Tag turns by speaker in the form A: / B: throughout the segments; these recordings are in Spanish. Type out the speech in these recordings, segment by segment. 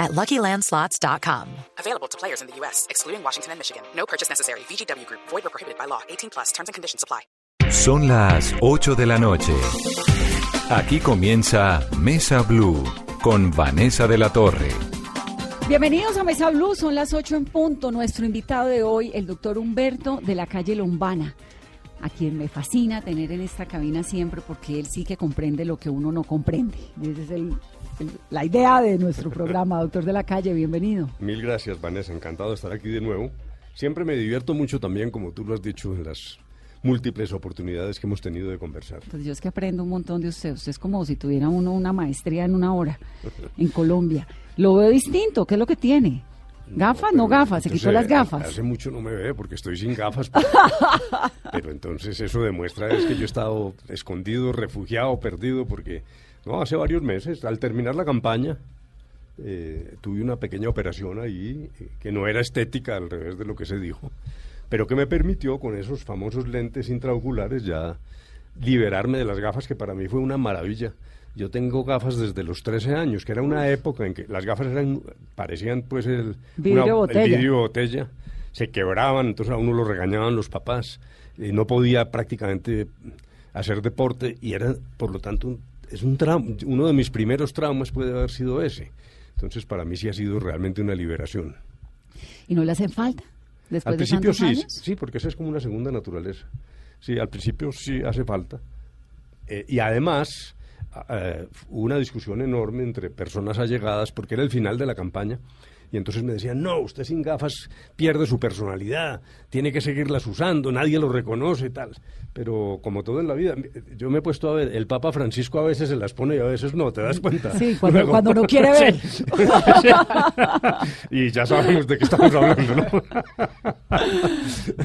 A: at LuckyLandSlots.com.
B: Available to players in the U.S., excluding Washington and Michigan. No purchase necessary. VGW Group. Void or prohibited by law. 18 plus. Terms and conditions apply.
C: Son las 8 de la noche. Aquí comienza Mesa Blue con Vanessa de la Torre.
D: Bienvenidos a Mesa Blue, son las 8 en punto. Nuestro invitado de hoy, el doctor Humberto de la calle Lombana, a quien me fascina tener en esta cabina siempre porque él sí que comprende lo que uno no comprende. Esa es el- la idea de nuestro programa, doctor de la calle, bienvenido.
E: Mil gracias, Vanessa. Encantado de estar aquí de nuevo. Siempre me divierto mucho también, como tú lo has dicho, en las múltiples oportunidades que hemos tenido de conversar.
D: Pues yo es que aprendo un montón de usted. Usted es como si tuviera uno una maestría en una hora en Colombia. Lo veo distinto, ¿qué es lo que tiene? ¿Gafas? No,
E: Pero,
D: gafas, se quitó las
E: ha-
D: gafas.
E: Hace mucho no me ve porque estoy sin gafas. Pero, pero entonces eso demuestra es que yo he estado escondido, refugiado, perdido, porque no, hace varios meses, al terminar la campaña, eh, tuve una pequeña operación ahí eh, que no era estética, al revés de lo que se dijo, pero que me permitió con esos famosos lentes intraoculares ya liberarme de las gafas, que para mí fue una maravilla. Yo tengo gafas desde los 13 años, que era una época en que las gafas eran parecían pues el
D: Vidrio
E: una-
D: botella.
E: el vidrio botella, se quebraban, entonces a uno lo regañaban los papás, y no podía prácticamente hacer deporte y era, por lo tanto, un- es un trauma, uno de mis primeros traumas puede haber sido ese. Entonces para mí sí ha sido realmente una liberación.
D: ¿Y no le hacen falta? Después
E: al
D: de
E: principio sí,
D: años?
E: sí, porque esa es como una segunda naturaleza. Sí, al principio sí hace falta. Eh, y además, eh, hubo una discusión enorme entre personas allegadas, porque era el final de la campaña, y entonces me decían, no, usted sin gafas pierde su personalidad, tiene que seguirlas usando, nadie lo reconoce, tal. Pero como todo en la vida, yo me he puesto a ver, el Papa Francisco a veces se las pone y a veces no, ¿te das cuenta?
D: Sí, cuando- cuando no quiere ver.
E: Sí. y ya sabemos de qué estamos hablando, ¿no?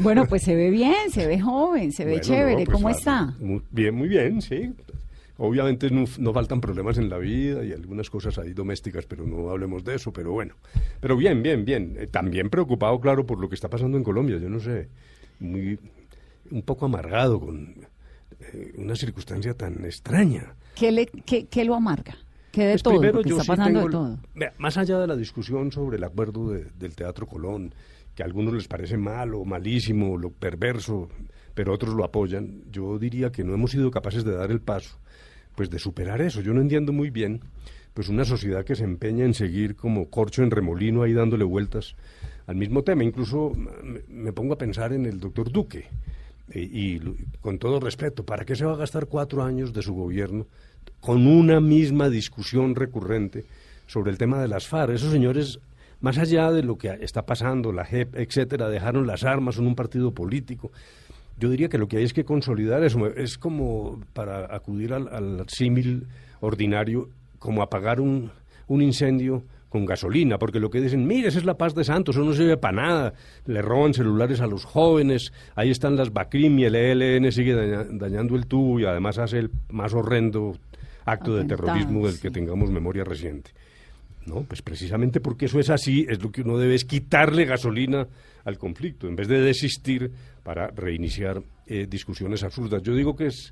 D: Bueno, pues se ve bien, se ve joven, se ve
E: Bueno,
D: chévere.
E: no, pues,
D: ¿Cómo está?
E: Muy bien, muy bien, sí. Obviamente no, no faltan problemas en la vida y algunas cosas ahí domésticas, pero no hablemos de eso, pero bueno. Pero bien, bien, bien. Eh, también preocupado, claro, por lo que está pasando en Colombia. Yo no sé, muy, un poco amargado con eh, una circunstancia tan extraña.
D: ¿Qué, le, qué, qué lo amarga? ¿Qué de
E: Pues
D: todo?
E: primero,
D: Porque
E: yo
D: está
E: sí
D: pasando de
E: tengo
D: todo.
E: Más allá de la discusión sobre el acuerdo de- del Teatro Colón, que a algunos les parece malo, malísimo, lo perverso, pero otros lo apoyan, yo diría que no hemos sido capaces de dar el paso, pues de superar eso. Yo no entiendo muy bien, pues una sociedad que se empeña en seguir como corcho en remolino ahí dándole vueltas al mismo tema. Incluso me, pongo a pensar en el doctor Duque. Eh, y con todo respeto, ¿para qué se va a gastar cuatro años de su gobierno con una misma discusión recurrente sobre el tema de las FARC? Esos señores, más allá de lo que está pasando, la JEP, etcétera, dejaron las armas en un partido político. Yo diría que lo que hay es que consolidar eso. Es como para acudir al, al símil ordinario, como apagar un, un incendio con gasolina, porque lo que dicen, mire, esa es la paz de Santos, eso no sirve para nada, le roban celulares a los jóvenes, ahí están las BACRIM y el ELN sigue daña- dañando el tubo y además hace el más horrendo acto de terrorismo del que tengamos memoria reciente. No, pues precisamente porque eso es así, es lo que uno debe es quitarle gasolina al conflicto, en vez de desistir para reiniciar eh, discusiones absurdas. Yo digo que es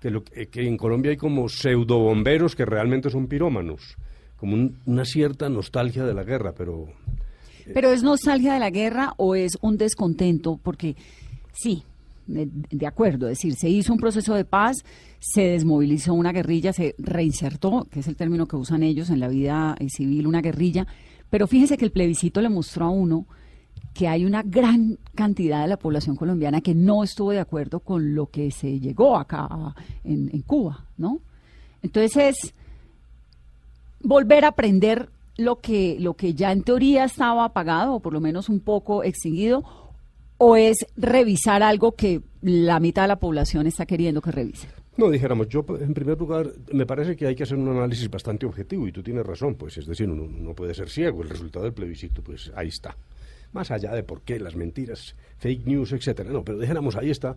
E: que, lo, que en Colombia hay como pseudo bomberos que realmente son pirómanos, como un- una cierta nostalgia de la guerra, pero
D: ¿Pero es nostalgia de la guerra o es un descontento? Porque sí, de, de acuerdo, es decir, se hizo un proceso de paz, se desmovilizó una guerrilla, se reinsertó, que es el término que usan ellos en la vida eh, civil, una guerrilla, pero fíjese que el plebiscito le mostró a uno que hay una gran cantidad de la población colombiana que no estuvo de acuerdo con lo que se llegó acá en, Cuba, ¿no? Entonces es volver a aprender lo que, lo que ya en teoría estaba apagado o por lo menos un poco extinguido o es revisar algo que la mitad de la población está queriendo que revise?
E: No, dijéramos, yo en primer lugar, me parece que hay que hacer un análisis bastante objetivo y tú tienes razón, pues es decir, uno no puede ser ciego, el resultado del plebiscito, pues ahí está. Más allá de por qué, las mentiras, fake news, etcétera, no, pero dijéramos, ahí está.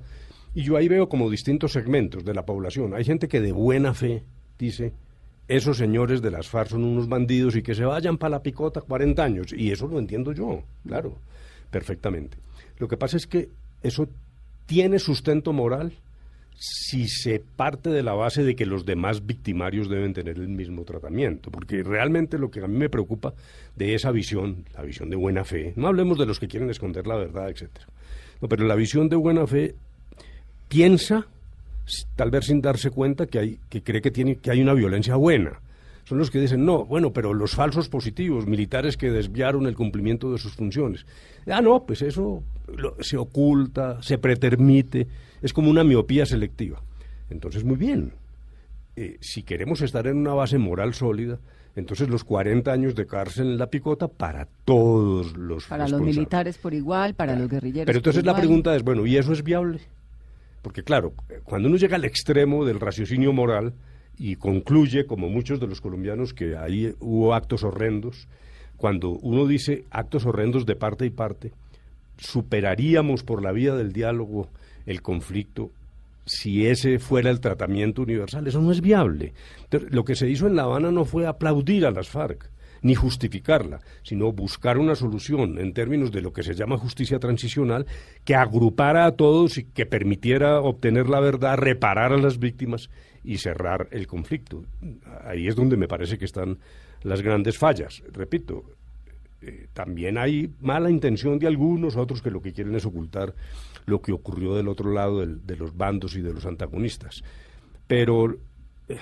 E: Y yo ahí veo como distintos segmentos de la población. Hay gente que de buena fe dice, esos señores de las FARC son unos bandidos y que se vayan para la picota 40 años. Y eso lo entiendo yo, claro, perfectamente. Lo que pasa es que eso tiene sustento moral si se parte de la base de que los demás victimarios deben tener el mismo tratamiento, porque realmente lo que a mí me preocupa de esa visión, la visión de buena fe, no hablemos de los que quieren esconder la verdad, etcétera. No, pero la visión de buena fe piensa, tal vez sin darse cuenta, que, hay, que cree que, tiene, que hay una violencia buena. Son los que dicen, no, bueno, pero los falsos positivos, militares que desviaron el cumplimiento de sus funciones. Ah, no, pues eso se oculta, se pretermite, es como una miopía selectiva. Entonces, muy bien. Eh, si queremos estar en una base moral sólida, entonces los 40 años de cárcel en la picota para todos los
D: Para los militares por igual, para los guerrilleros.
E: Pero entonces la pregunta es, bueno, ¿y eso es viable? Porque claro, cuando uno llega al extremo del raciocinio moral y concluye, como muchos de los colombianos, que ahí hubo actos horrendos, cuando uno dice actos horrendos de parte y parte, superaríamos por la vía del diálogo el conflicto si ese fuera el tratamiento universal. Eso no es viable. lo que se hizo en La Habana no fue aplaudir a las FARC ni justificarla, sino buscar una solución en términos de lo que se llama justicia transicional que agrupara a todos y que permitiera obtener la verdad, reparar a las víctimas y cerrar el conflicto. Ahí es donde me parece que están las grandes fallas. Repito, eh, también hay mala intención de algunos, otros que lo que quieren es ocultar lo que ocurrió del otro lado de los bandos y de los antagonistas. Pero eh,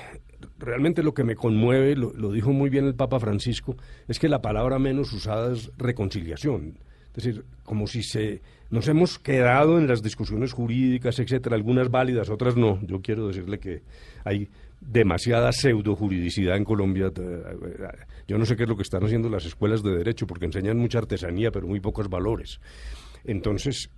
E: realmente lo que me conmueve, lo, dijo muy bien el Papa Francisco, es que la palabra menos usada es reconciliación. Es decir, como si se nos hemos quedado en las discusiones jurídicas, etcétera, algunas válidas, otras no. Yo quiero decirle que hay demasiada pseudo juridicidad en Colombia. Yo no sé qué es lo que están haciendo las escuelas de derecho, porque enseñan mucha artesanía, pero muy pocos valores. Entonces,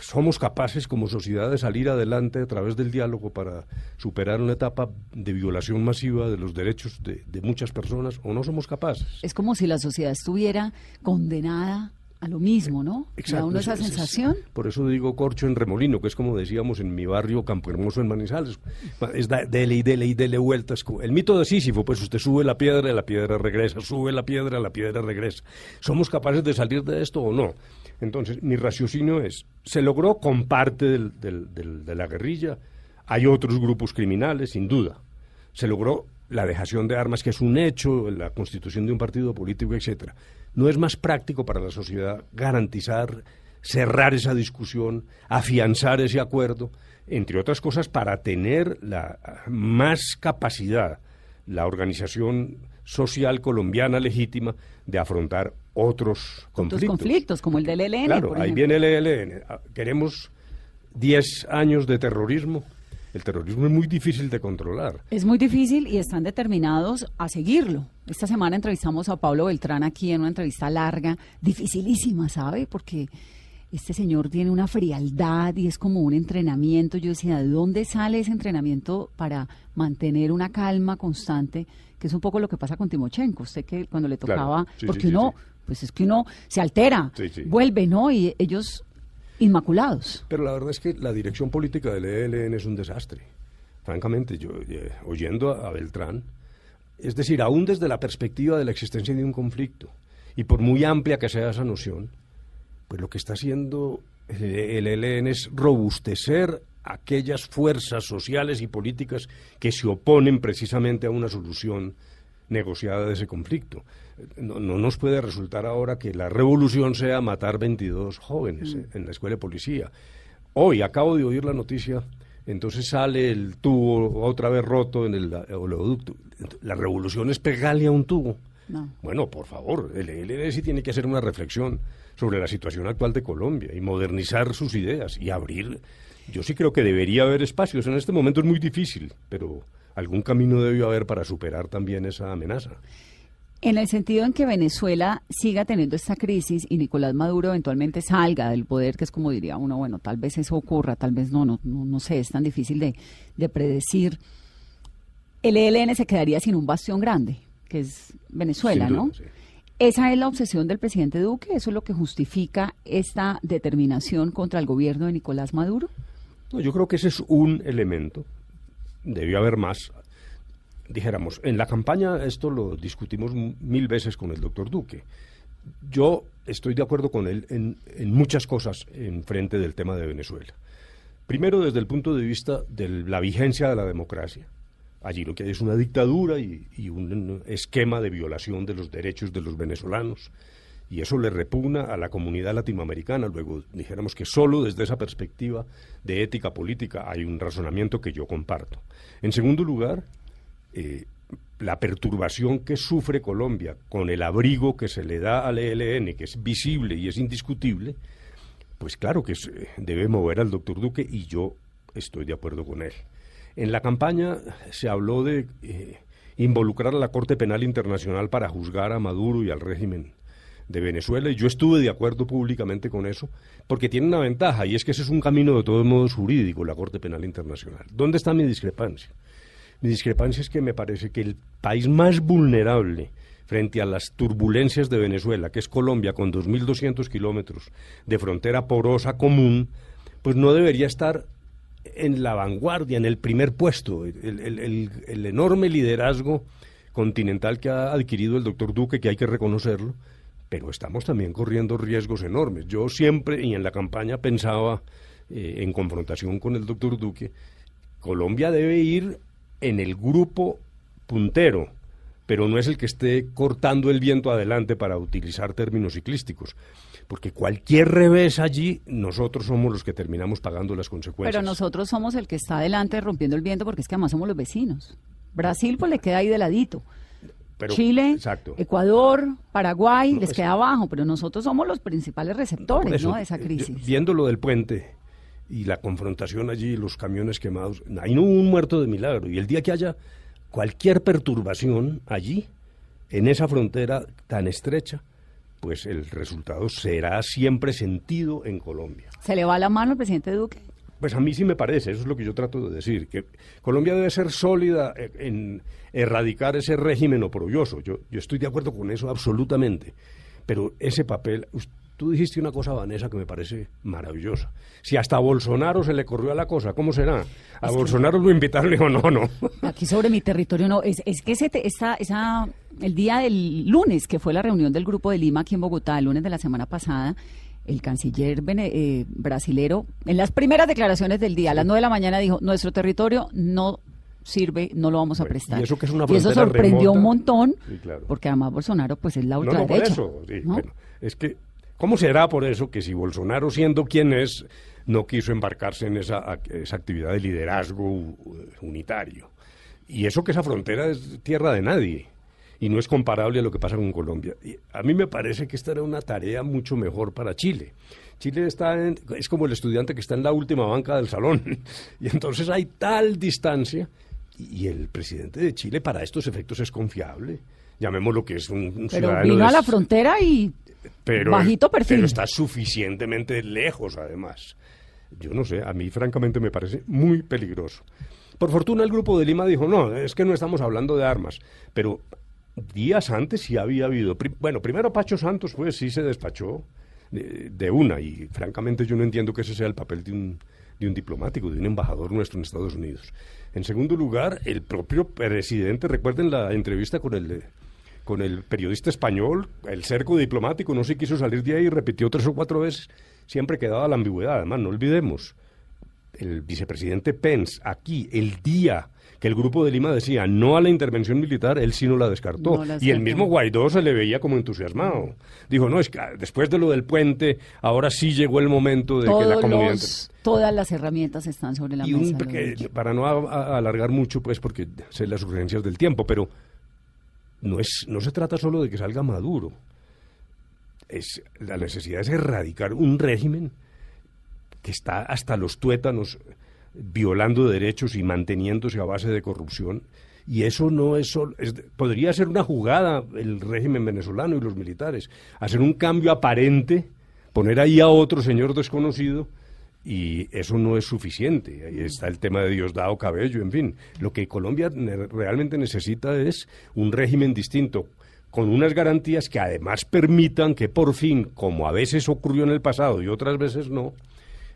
E: somos capaces como sociedad de salir adelante a través del diálogo para superar una etapa de violación masiva de los derechos de, muchas personas o no somos capaces.
D: Es como si la sociedad estuviera condenada a lo mismo, ¿no?
E: Exacto.
D: uno esa sensación?
E: por eso digo corcho en remolino, que es como decíamos en mi barrio Campo Hermoso en Manizales. Es dele y dele y dele vueltas. El mito de Sísifo, pues usted sube la piedra y la piedra regresa, sube la piedra, la piedra regresa. ¿Somos capaces de salir de esto o no? Entonces, mi raciocinio es, se logró con parte de la guerrilla, hay otros grupos criminales, sin duda. Se logró la dejación de armas, que es un hecho, la constitución de un partido político, etcétera. No es más práctico para la sociedad garantizar, cerrar esa discusión, afianzar ese acuerdo, entre otras cosas, para tener la más capacidad, la organización social colombiana legítima de afrontar otros conflictos.
D: Otros conflictos, como el del ELN.
E: Claro, ahí viene el ELN. Queremos 10 años de terrorismo. El terrorismo es muy difícil de controlar.
D: Es muy difícil y están determinados a seguirlo. Esta semana entrevistamos a Pablo Beltrán aquí en una entrevista larga, dificilísima, ¿sabe? Porque este señor tiene una frialdad y es como un entrenamiento. Yo decía, ¿de dónde sale ese entrenamiento para mantener una calma constante? Que es un poco lo que pasa con Timochenko. Usted que cuando le tocaba, porque uno pues es que uno se altera, vuelve, ¿no? Y ellos inmaculados.
E: Pero la verdad es que la dirección política del ELN es un desastre. Francamente, yo eh, oyendo a, Beltrán, es decir, aún desde la perspectiva de la existencia de un conflicto, y por muy amplia que sea esa noción, pues lo que está haciendo el ELN es robustecer aquellas fuerzas sociales y políticas que se oponen precisamente a una solución negociada de ese conflicto no, nos puede resultar ahora que la revolución sea matar 22 jóvenes mm. en la escuela de policía. Hoy acabo de oír la noticia, entonces sale el tubo otra vez roto en el oleoducto. La revolución es pegarle a un tubo. Bueno, por favor, el ELN sí tiene que hacer una reflexión sobre la situación actual de Colombia y modernizar sus ideas y abrir. Yo sí creo que debería haber espacios. En este momento es muy difícil, pero algún camino debe haber para superar también esa amenaza.
D: En el sentido en que Venezuela siga teniendo esta crisis y Nicolás Maduro eventualmente salga del poder, que es como diría uno, bueno, tal vez eso ocurra, tal vez no, no, no, sé, es tan difícil de, predecir. El ELN se quedaría sin un bastión grande, que es Venezuela, ¿no? Esa es la obsesión del presidente Duque, eso es lo que justifica esta determinación contra el gobierno de Nicolás Maduro.
E: No, yo creo que ese es un elemento. Debió haber más. Dijéramos, en la campaña esto lo discutimos mil veces con el doctor Duque. Yo estoy de acuerdo con él en, muchas cosas en frente del tema de Venezuela. Primero, desde el punto de vista de la vigencia de la democracia. Allí lo que hay es una dictadura y un esquema de violación de los derechos de los venezolanos y eso le repugna a la comunidad latinoamericana. Luego dijéramos que solo desde esa perspectiva de ética política hay un razonamiento que yo comparto. En segundo lugar, eh, la perturbación que sufre Colombia con el abrigo que se le da al ELN, que es visible y es indiscutible, pues claro que debe mover al doctor Duque y yo estoy de acuerdo con él. En la campaña se habló de eh, involucrar a la Corte Penal Internacional para juzgar a Maduro y al régimen de Venezuela y yo estuve de acuerdo públicamente con eso, porque tiene una ventaja y es que ese es un camino de todos modos jurídico, la Corte Penal Internacional. ¿Dónde está mi discrepancia? Mi discrepancia es que me parece que el país más vulnerable frente a las turbulencias de Venezuela, que es Colombia con 2.200 kilómetros de frontera porosa común, pues no debería estar en la vanguardia, en el primer puesto, el, el enorme liderazgo continental que ha adquirido el doctor Duque, que hay que reconocerlo, pero estamos también corriendo riesgos enormes. Yo siempre, y en la campaña pensaba, eh, en confrontación con el doctor Duque, Colombia debe ir en el grupo puntero, pero no es el que esté cortando el viento adelante para utilizar términos ciclísticos. Porque cualquier revés allí, nosotros somos los que terminamos pagando las consecuencias.
D: Pero nosotros somos el que está adelante rompiendo el viento porque es que además somos los vecinos. Brasil pues le queda ahí de ladito. Chile, Ecuador, Paraguay, les queda abajo, pero nosotros somos los principales receptores de esa crisis.
E: Viendo lo del puente y la confrontación allí, los camiones quemados, ahí no hubo un muerto de milagro. Y el día que haya cualquier perturbación allí, en esa frontera tan estrecha, pues el resultado será siempre sentido en Colombia.
D: ¿Se le va la mano al presidente Duque?
E: Pues a mí sí me parece, eso es lo que yo trato de decir, que Colombia debe ser sólida en erradicar ese régimen oprobioso. Yo, yo estoy de acuerdo con eso absolutamente. Pero ese papel, tú dijiste una cosa, Vanessa, que me parece maravillosa. Si hasta a Bolsonaro se le corrió a la cosa, ¿cómo será? A Bolsonaro lo invitaron y dijo, no, no.
D: Aquí sobre mi territorio no. Es, es que ese, esa, esa, el día del lunes, que fue la reunión del Grupo de Lima aquí en Bogotá, el lunes de la semana pasada, el canciller eh, brasilero, en las primeras declaraciones del día, a las 9 de la mañana, dijo, nuestro territorio no sirve, no lo vamos a prestar.
E: Y eso, que es una
D: y eso sorprendió un montón, porque además Bolsonaro pues es la ultraderecha.
E: No, por eso, es que, ¿cómo será por eso que si Bolsonaro, siendo quien es, no quiso embarcarse en esa, esa actividad de liderazgo unitario? Y eso que esa frontera es tierra de nadie y no es comparable a lo que pasa con Colombia. Y a mí me parece que esta era una tarea mucho mejor para Chile. Chile está es como el estudiante que está en la última banca del salón y entonces hay tal distancia y el presidente de Chile para estos efectos es confiable. Llamémoslo que es un,
D: pero vino a la frontera y bajito perfil.
E: Pero está suficientemente lejos además. Yo no sé, a mí francamente me parece muy peligroso. Por fortuna el grupo de Lima dijo, no, es que no estamos hablando de armas, pero días antes sí había habido. bueno, primero Pacho Santos, pues sí se despachó de, una, y francamente yo no entiendo que ese sea el papel de un, de un diplomático, de un embajador nuestro en Estados Unidos. En segundo lugar, el propio presidente, recuerden la entrevista con el, con el periodista español, el cerco diplomático, no se quiso salir de ahí repitió tres o cuatro veces, siempre quedaba la ambigüedad. Además, no olvidemos, el vicepresidente Pence, aquí, el día que el grupo de Lima decía no a la intervención militar, él sí no la descartó. y el mismo Guaidó se le veía como entusiasmado. Dijo, no, es que después de lo del puente, ahora sí llegó el momento de que la comunidad...
D: todas las herramientas están sobre la mesa.
E: para no alargar mucho, pues porque sé las urgencias del tiempo, pero no, es, no se trata solo de que salga Maduro. Es, la necesidad es erradicar un régimen que está hasta los tuétanos violando derechos y manteniéndose a base de corrupción. Y eso no es solo, podría ser una jugada el régimen venezolano y los militares, hacer un cambio aparente, poner ahí a otro señor desconocido, y eso no es suficiente. Ahí está el tema de Diosdado Cabello, en fin. Lo que Colombia realmente necesita es un régimen distinto, con unas garantías que además permitan que por fin, como a veces ocurrió en el pasado y otras veces no,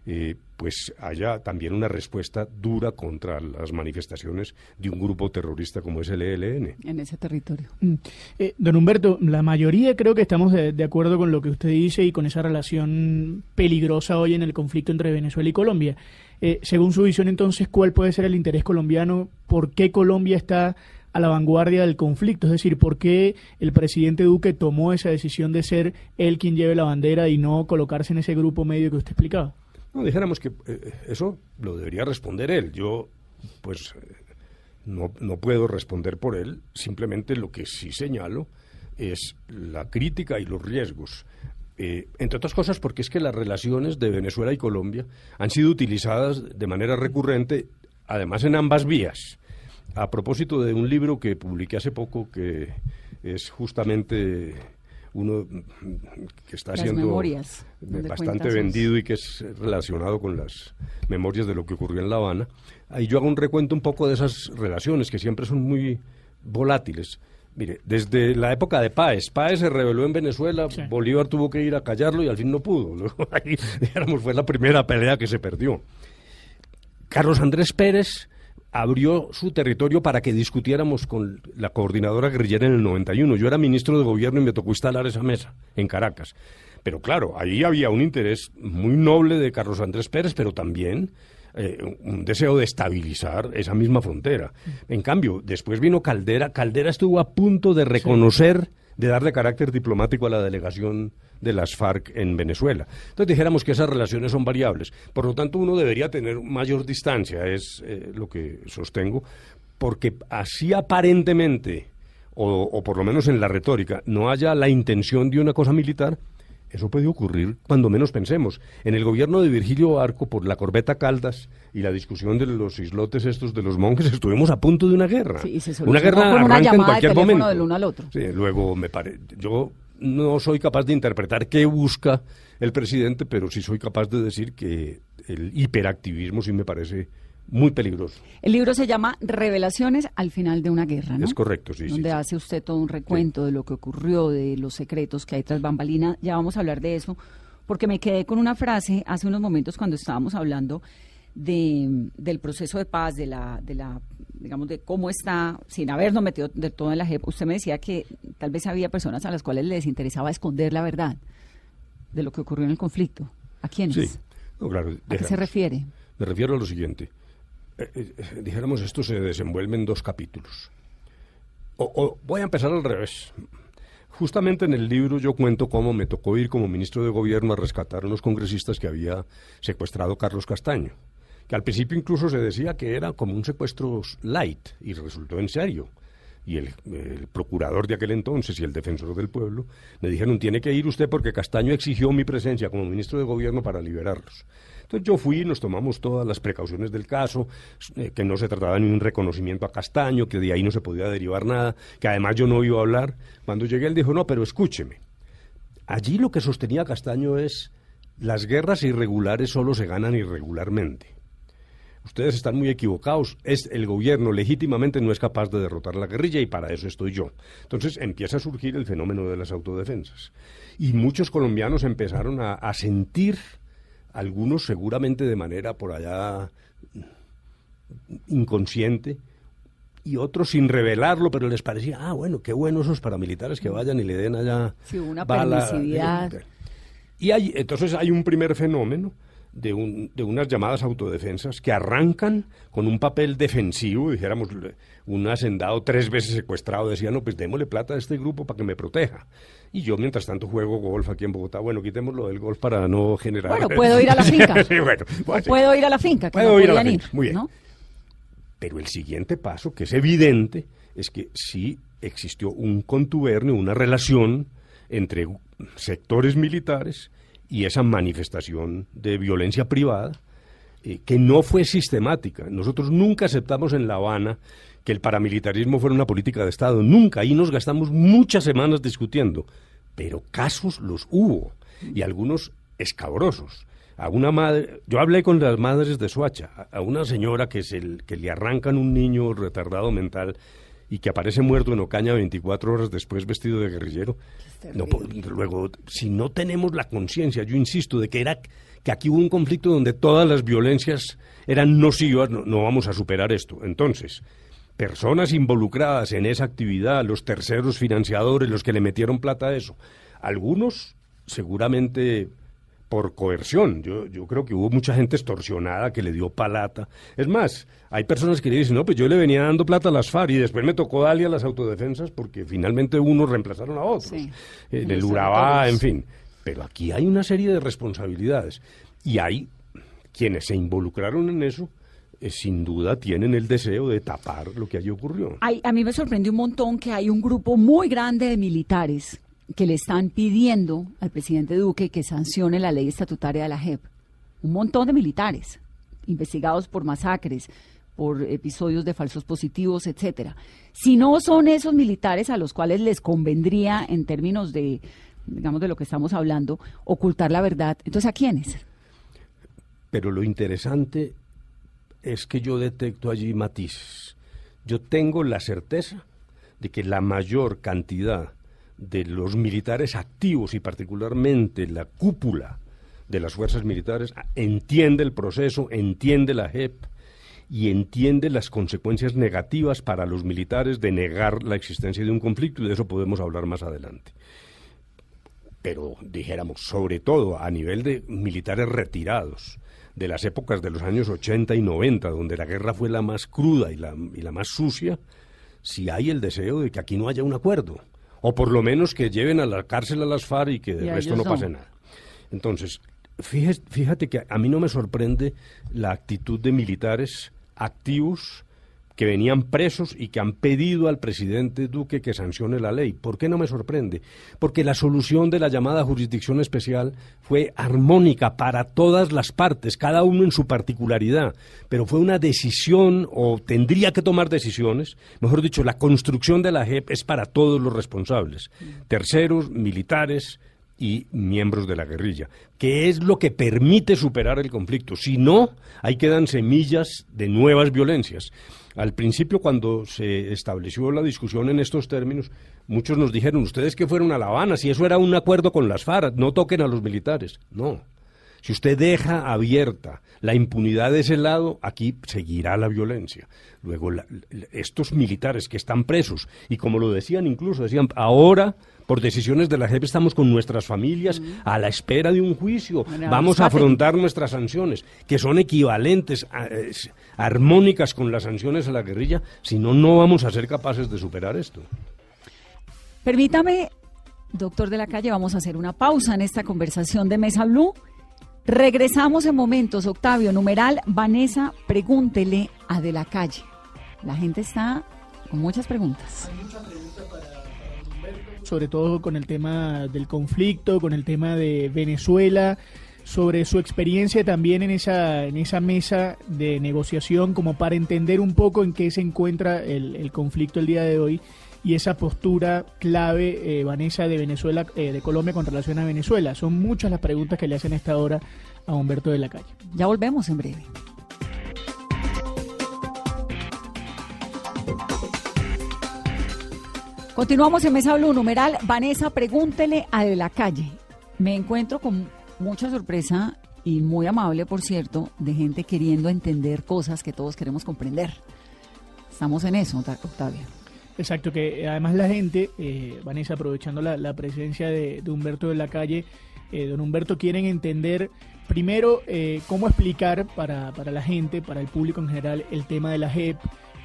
E: eh, pues haya también una respuesta dura contra las manifestaciones de un grupo terrorista como es el ELN.
D: En ese territorio.
F: Mm. Eh, don Humberto, la mayoría creo que estamos de, de, acuerdo con lo que usted dice y con esa relación peligrosa hoy en el conflicto entre Venezuela y Colombia. Eh, según su visión, entonces, ¿cuál puede ser el interés colombiano? ¿Por qué Colombia está a la vanguardia del conflicto? Es decir, ¿por qué el presidente Duque tomó esa decisión de ser él quien lleve la bandera y no colocarse en ese grupo medio que usted explicaba?
E: No, dijéramos que eh, eso lo debería responder él. Yo, pues, eh, no, no puedo responder por él. Simplemente lo que sí señalo es la crítica y los riesgos. Eh, entre otras cosas porque es que las relaciones de Venezuela y Colombia han sido utilizadas de manera recurrente, además en ambas vías. A propósito de un libro que publiqué hace poco que es justamente uno que está
D: Las
E: siendo
D: memorias,
E: bastante vendido y que es relacionado con las memorias de lo que ocurrió en La Habana. Ahí yo hago un recuento un poco de esas relaciones que siempre son muy volátiles. Mire, desde la época de Páez, Páez se rebeló en Venezuela,
F: Sí.
E: Bolívar tuvo que ir a callarlo y al fin no pudo. Luego ahí, dijéramos, fue la primera pelea que se perdió. Carlos Andrés Pérez abrió su territorio para que discutiéramos con la coordinadora guerrillera en el 91. Yo era ministro de gobierno y me tocó instalar esa mesa en Caracas. Pero claro, ahí había un interés muy noble de Carlos Andrés Pérez, pero también eh, un deseo de estabilizar esa misma frontera. En cambio, después vino Caldera. Caldera estuvo a punto de reconocer, de darle carácter diplomático a la delegación de las FARC en Venezuela. Entonces dijéramos que esas relaciones son variables. Por lo tanto, uno debería tener mayor distancia, es eh, lo que sostengo, porque así aparentemente, o, o por lo menos en la retórica, no haya la intención de una cosa militar, eso puede ocurrir cuando menos pensemos. En el gobierno de Virgilio Arco, por la corbeta Caldas y la discusión de los islotes estos de los monjes, estuvimos a punto de una guerra.
D: Sí, y se
E: una guerra
D: con una
E: arranca en
D: llamada de
E: cualquier momento.
D: del uno al otro.
E: Sí, luego me pare... yo no soy capaz de interpretar qué busca el presidente, pero sí soy capaz de decir que el hiperactivismo sí me parece muy peligroso.
D: El libro se llama Revelaciones al final de una guerra, ¿no?
E: Es correcto, sí,
D: Donde
E: sí.
D: hace usted todo un recuento de lo que ocurrió, de los secretos que hay tras bambalina. Ya vamos a hablar de eso, porque me quedé con una frase hace unos momentos cuando estábamos hablando de, del proceso de paz, de la, de la, digamos, de cómo está, sin habernos metido de todo en la JEP. Usted me decía que tal vez había personas a las cuales les interesaba esconder la verdad de lo que ocurrió en el conflicto. ¿A quiénes?
E: Sí, no, claro.
D: ¿A qué se refiere?
E: Me refiero a lo siguiente. Eh, eh, eh, dijéramos, esto se desenvuelve en dos capítulos. O, voy a empezar al revés. Justamente en el libro yo cuento cómo me tocó ir como ministro de gobierno a rescatar a unos congresistas que había secuestrado Carlos Castaño. Que al principio incluso se decía que era como un secuestro light y resultó en serio. Y el procurador de aquel entonces y el defensor del pueblo me dijeron, tiene que ir usted porque Castaño exigió mi presencia como ministro de gobierno para liberarlos. Entonces yo fui, nos tomamos todas las precauciones del caso, eh, que no se trataba ni un reconocimiento a Castaño, que de ahí no se podía derivar nada, que además yo no iba a hablar. Cuando llegué él dijo, no, pero escúcheme. Allí lo que sostenía Castaño es, las guerras irregulares solo se ganan irregularmente. Ustedes están muy equivocados. Es el gobierno legítimamente no es capaz de derrotar la guerrilla y para eso estoy yo. Entonces empieza a surgir el fenómeno de las autodefensas. Y muchos colombianos empezaron a, a sentir, algunos seguramente de manera por allá inconsciente, y otros sin revelarlo, pero les parecía, ah, bueno, qué bueno esos paramilitares que vayan y le den allá.
D: Sí, una
E: bala".
D: permisividad.
E: Y hay, entonces hay un primer fenómeno de, un- de unas llamadas autodefensas que arrancan con un papel defensivo, dijéramos, un hacendado tres veces secuestrado decía, no, pues démosle plata a este grupo para que me proteja. Y yo, mientras tanto, juego golf aquí en Bogotá. Bueno, quitémoslo del golf para no generar...
D: Bueno, puedo ir a la finca.
E: Sí, bueno, pues
D: puedo ir a la finca, que
E: Puedo
D: no
E: ir a la finca, muy bien.
D: ¿no?
E: Pero el siguiente paso, que es evidente, es que sí existió un contubernio, una relación entre sectores militares y esa manifestación de violencia privada eh, que no fue sistemática. Nosotros nunca aceptamos en La Habana que el paramilitarismo fuera una política de Estado. Nunca. Ahí nos gastamos muchas semanas discutiendo. Pero casos los hubo. Y algunos escabrosos. A una madre, yo hablé con las madres de Soacha, a- una señora que, se, que le arrancan un niño retardado mental y que aparece muerto en Ocaña 24 horas después vestido de guerrillero. No, luego, si no tenemos la conciencia, yo insisto, de que era que aquí hubo un conflicto donde todas las violencias eran nocivas, no, no vamos a superar esto. Entonces, personas involucradas en esa actividad, los terceros financiadores, los que le metieron plata a eso, algunos seguramente por coerción. Yo, yo creo que hubo mucha gente extorsionada que le dio palata. Es más, hay personas que dicen, no, pues yo le venía dando plata a las FARC y después me tocó darle a las autodefensas porque finalmente unos reemplazaron a otros. En el Urabá, en fin. Pero aquí hay una serie de responsabilidades y hay quienes se involucraron en eso eh, sin duda tienen el deseo de tapar lo que allí ocurrió.
D: a mí me sorprendió un montón que hay un grupo muy grande de militares que le están pidiendo al presidente Duque que sancione la ley estatutaria de la JEP. Un montón de militares investigados por masacres, por episodios de falsos positivos, etcétera. Si no son esos militares a los cuales les convendría, en términos de, digamos, de lo que estamos hablando, ocultar la verdad, entonces ¿a quiénes?
E: Pero lo interesante es que yo detecto allí matices. Yo tengo la certeza de que la mayor cantidad de los militares activos y particularmente la cúpula de las fuerzas militares entiende el proceso, entiende la JEP y entiende las consecuencias negativas para los militares de negar la existencia de un conflicto y de eso podemos hablar más adelante. Pero dijéramos, sobre todo a nivel de militares retirados, de las épocas de los años 80 y 90, donde la guerra fue la más cruda y la, y la más sucia, si hay el deseo de que aquí no haya un acuerdo o por lo menos que lleven a la cárcel a las FARC y que de resto no pase nada. Entonces, fíjate, fíjate que a mí no me sorprende la actitud de militares activos que venían presos y que han pedido al presidente Duque que sancione la ley. ¿Por qué no me sorprende? Porque la solución de la llamada jurisdicción especial fue armónica para todas las partes, cada uno en su particularidad, pero fue una decisión o tendría que tomar decisiones, mejor dicho, la construcción de la JEP es para todos los responsables, terceros, militares, y miembros de la guerrilla, que es lo que permite superar el conflicto. Si no, ahí quedan semillas de nuevas violencias. Al principio, cuando se estableció la discusión en estos términos, muchos nos dijeron, ustedes que fueron a La Habana, si eso era un acuerdo con las FARC, no toquen a los militares. No. Si usted deja abierta la impunidad de ese lado, aquí seguirá la violencia. Luego, estos militares que están presos, y como lo decían incluso, decían, ahora por decisiones de la JEP estamos con nuestras familias a la espera de un juicio. Vamos a afrontar nuestras sanciones, que son equivalentes, armónicas con las sanciones a la guerrilla, si no, no vamos a ser capaces de superar esto.
D: Permítame, doctor de la calle, vamos a hacer una pausa en esta conversación de Mesa Blue. Regresamos en momentos, Octavio, numeral, Vanessa, pregúntele a de la calle. La gente está con muchas preguntas
F: sobre todo con el tema del conflicto, con el tema de Venezuela, sobre su experiencia también en esa, en esa mesa de negociación, como para entender un poco en qué se encuentra el, conflicto el día de hoy y esa postura clave, eh, Vanessa, de Venezuela, eh, de Colombia con relación a Venezuela. Son muchas las preguntas que le hacen a esta hora a Humberto de la Calle.
D: Ya volvemos en breve. Continuamos en Mesa Blue, numeral Vanessa, pregúntele a De la Calle. Me encuentro con mucha sorpresa y muy amable, por cierto, de gente queriendo entender cosas que todos queremos comprender. Estamos en eso, Octavio.
F: Exacto, que además la gente, eh, Vanessa, aprovechando la, presencia de, Humberto de la calle, eh, don Humberto, quieren entender primero eh, cómo explicar para, para la gente, para el público en general, el tema de la JEP,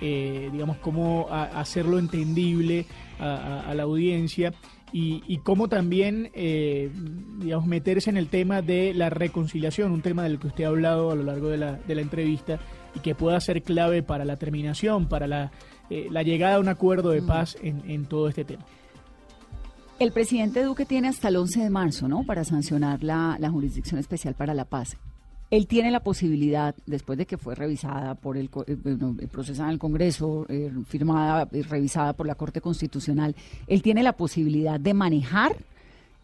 F: eh, digamos, cómo hacerlo entendible a, la audiencia y, cómo también, eh, digamos, meterse en el tema de la reconciliación, un tema del que usted ha hablado a lo largo de la, de la entrevista y que pueda ser clave para la terminación, para la, eh, la llegada a un acuerdo de mm. paz en, en todo este tema.
D: El presidente Duque tiene hasta el 11 de marzo, ¿no?, para sancionar la, la Jurisdicción Especial para la Paz él tiene la posibilidad, después de que fue revisada por el, eh, eh, procesada en el Congreso, eh, firmada y revisada por la Corte Constitucional, él tiene la posibilidad de manejar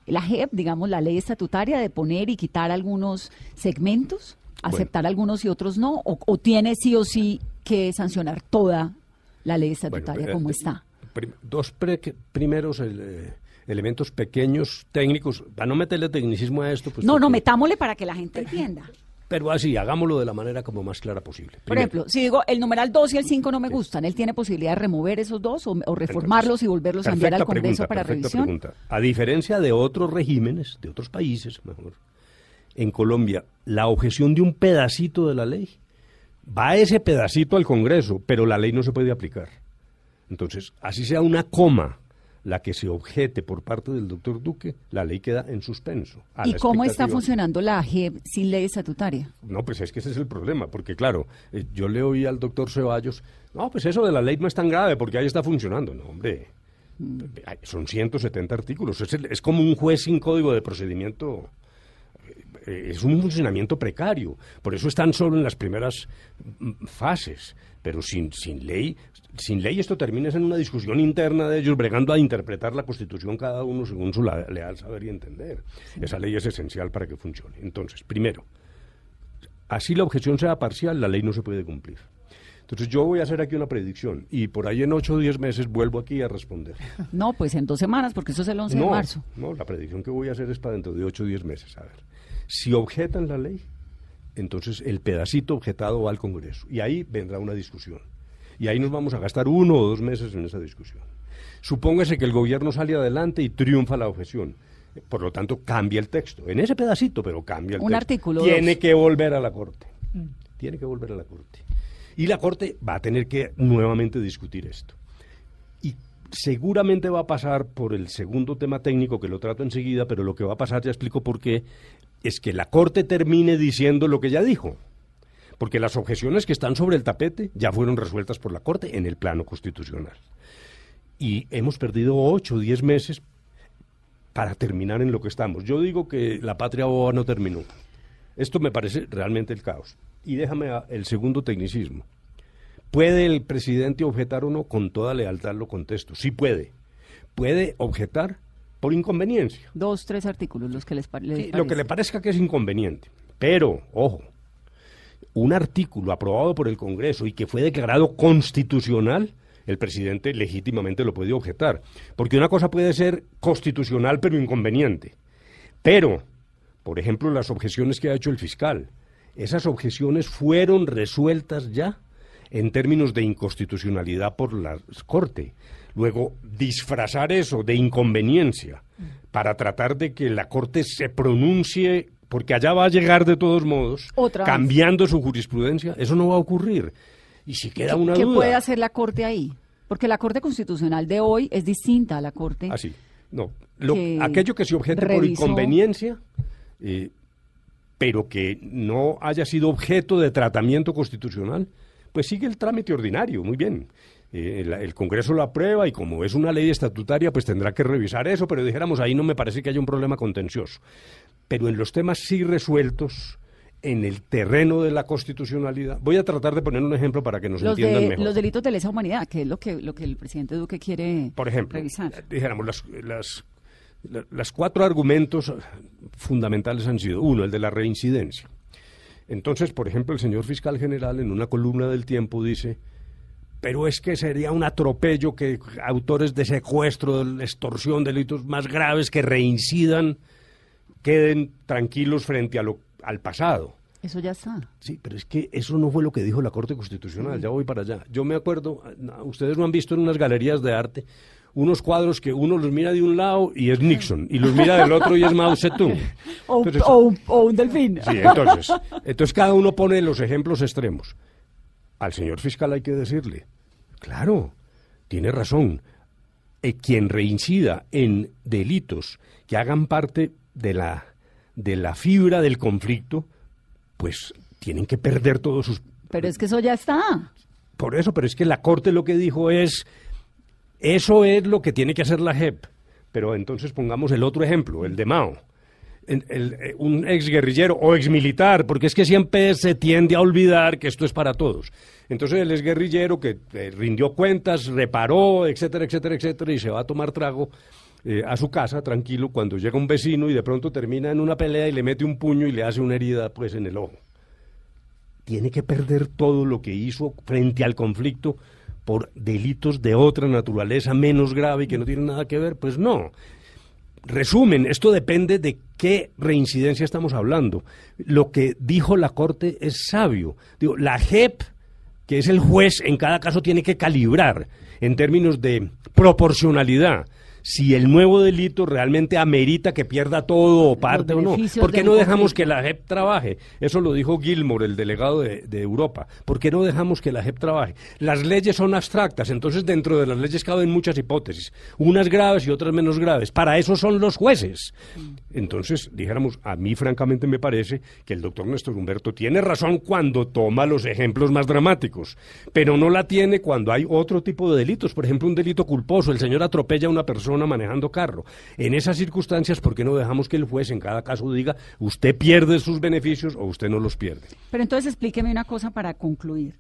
D: la JEP, digamos, la ley estatutaria, de poner y quitar algunos segmentos, aceptar algunos y otros no, o, tiene sí o sí que sancionar toda la ley estatutaria
E: Bueno,
D: como
E: eh,
D: está.
E: dos pre- primeros eh, elementos pequeños, técnicos. Para no meterle tecnicismo a esto, pues.
D: no, no, metámosle para que la gente entienda.
E: Pero así, hagámoslo de la manera como más clara posible.
D: Por ejemplo, si digo el numeral 2 y el 5 no me gustan, ¿él tiene posibilidad de remover esos dos o, o reformarlos y volverlos a enviar al Congreso
E: pregunta,
D: para revisión?
E: pregunta. A diferencia de otros regímenes, de otros países, mejor, en Colombia, la objeción de un pedacito de la ley va ese pedacito al Congreso, pero la ley no se puede aplicar. Entonces, así sea una coma la que se objete por parte del doctor Duque, la ley queda en suspenso.
D: ¿Y cómo está funcionando la JEP sin ley estatutaria?
E: No, pues es que ese es el problema, porque claro, eh, yo le oí al doctor Ceballos, no, pues eso de la ley no es tan grave porque ahí está funcionando. No, hombre, Ay, son 170 artículos, es, el- es como un juez sin código de procedimiento, eh, es un funcionamiento precario, por eso están solo en las primeras mm, fases, pero sin, sin ley, sin ley esto termina en una discusión interna de ellos bregando a interpretar la Constitución cada uno según su leal saber y entender. Esa ley es esencial para que funcione. Entonces, primero, así la objeción sea parcial, la ley no se puede cumplir. Entonces yo voy a hacer aquí una predicción y por ahí en 8 o 10 meses vuelvo aquí a responder.
D: No, pues en dos semanas, porque eso es el 11
E: no,
D: de marzo.
E: no, la predicción que voy a hacer es para dentro de 8 o 10 meses. A ver, si objetan la ley, entonces el pedacito objetado va al Congreso y ahí vendrá una discusión. Y ahí nos vamos a gastar uno o dos meses en esa discusión. Supóngase que el gobierno sale adelante y triunfa la objeción. Por lo tanto, cambia el texto. En ese pedacito, pero cambia el
D: Un
E: texto.
D: artículo,
E: Tiene
D: dos.
E: que volver a la Corte. Tiene que volver a la Corte. Y la Corte va a tener que nuevamente discutir esto. Y seguramente va a pasar por el segundo tema técnico que lo trato enseguida, pero lo que va a pasar, ya explico por qué, es que la Corte termine diciendo lo que ya dijo. Porque las objeciones que están sobre el tapete ya fueron resueltas por la Corte en el plano constitucional. Y hemos perdido ocho o diez meses para terminar en lo que estamos. Yo digo que la patria boba no terminó. Esto me parece realmente el caos. Y déjame el segundo tecnicismo. ¿Puede el presidente objetar o no? Con toda lealtad lo contesto. Sí puede. Puede objetar por inconveniencia.
D: Dos, tres artículos, los que les, pa- les
E: Sí, lo que le parezca que es inconveniente. Pero, ojo, un artículo aprobado por el Congreso y que fue declarado constitucional, el presidente legítimamente lo puede objetar. Porque una cosa puede ser constitucional pero inconveniente. Pero, por ejemplo, las objeciones que ha hecho el fiscal, esas objeciones fueron resueltas ya en términos de inconstitucionalidad por la Corte. Luego, disfrazar eso de inconveniencia para tratar de que la Corte se pronuncie, porque allá va a llegar de todos modos,
D: Otra vez.
E: cambiando su jurisprudencia, eso no va a ocurrir. Y si queda una
D: ¿Qué
E: duda...
D: puede hacer la Corte ahí? Porque la Corte Constitucional de hoy es distinta a la Corte.
E: Así. No. Lo-
D: que
E: aquello que se objete
D: revisó-
E: por inconveniencia, eh, pero que no haya sido objeto de tratamiento constitucional, pues sigue el trámite ordinario, muy bien. Eh, el, el Congreso lo aprueba y como es una ley estatutaria, pues tendrá que revisar eso, pero dijéramos, ahí no me parece que haya un problema contencioso. Pero en los temas sí resueltos, en el terreno de la constitucionalidad, voy a tratar de poner un ejemplo para que nos
D: los,
E: entiendan
D: de-
E: mejor.
D: los delitos de lesa humanidad, que es lo que, lo que el presidente Duque quiere
E: Por ejemplo,
D: revisar.
E: dijéramos, las, las, la- las cuatro argumentos fundamentales han sido, uno, el de la reincidencia. Entonces, por ejemplo, el señor fiscal general en una columna del tiempo dice, pero es que sería un atropello que autores de secuestro, de extorsión, delitos más graves que reincidan, queden tranquilos frente a lo, al pasado.
D: Eso ya está.
E: Sí, pero es que eso no fue lo que dijo la Corte Constitucional, ya voy para allá. Yo me acuerdo, no, ustedes no han visto en unas galerías de arte unos cuadros que uno los mira de un lado y es Nixon, y los mira del otro y es Mao Zedong.
D: O,
E: Entonces,
D: o un, o un delfín.
E: sí, entonces, entonces cada uno pone los ejemplos extremos. Al señor fiscal hay que decirle, claro, tiene razón, eh, quien reincida en delitos que hagan parte de la, de la fibra del conflicto, pues tienen que perder todos sus...
D: Pero es que eso ya está.
E: Por eso, pero es que la Corte lo que dijo es, eso es lo que tiene que hacer la JEP. Pero entonces pongamos el otro ejemplo, el de Mao. Eh, un exguerrillero o exmilitar, porque es que siempre se tiende a olvidar que esto es para todos. Entonces el exguerrillero que eh, rindió cuentas, reparó, etcétera, etcétera, etcétera, y se va a tomar trago eh, a su casa tranquilo cuando llega un vecino y de pronto termina en una pelea y le mete un puño y le hace una herida pues en el ojo tiene que perder todo lo que hizo frente al conflicto por delitos de otra naturaleza menos grave y que no tienen nada que ver? Pues no. Resumen, esto depende de qué reincidencia estamos hablando. Lo que dijo la Corte es sabio. Digo, la JEP, que es el juez, en cada caso tiene que calibrar en términos de proporcionalidad si el nuevo delito realmente amerita que pierda todo o parte o no. ¿Por qué no dejamos que la JEP trabaje? Eso lo dijo Gilmore, el delegado de, Europa. ¿Por qué no dejamos que la JEP trabaje? Las leyes son abstractas, entonces dentro de las leyes caben muchas hipótesis, unas graves y otras menos graves. Para eso son los jueces. Entonces, dijéramos, a mí francamente me parece que el doctor Néstor Humberto tiene razón cuando toma los ejemplos más dramáticos, pero no la tiene cuando hay otro tipo de delitos. Por ejemplo, un delito culposo, el señor atropella a una persona manejando carro. En esas circunstancias, ¿por qué no dejamos que el juez en cada caso diga usted pierde sus beneficios o usted no los pierde?
D: Pero entonces explíqueme una cosa para concluir.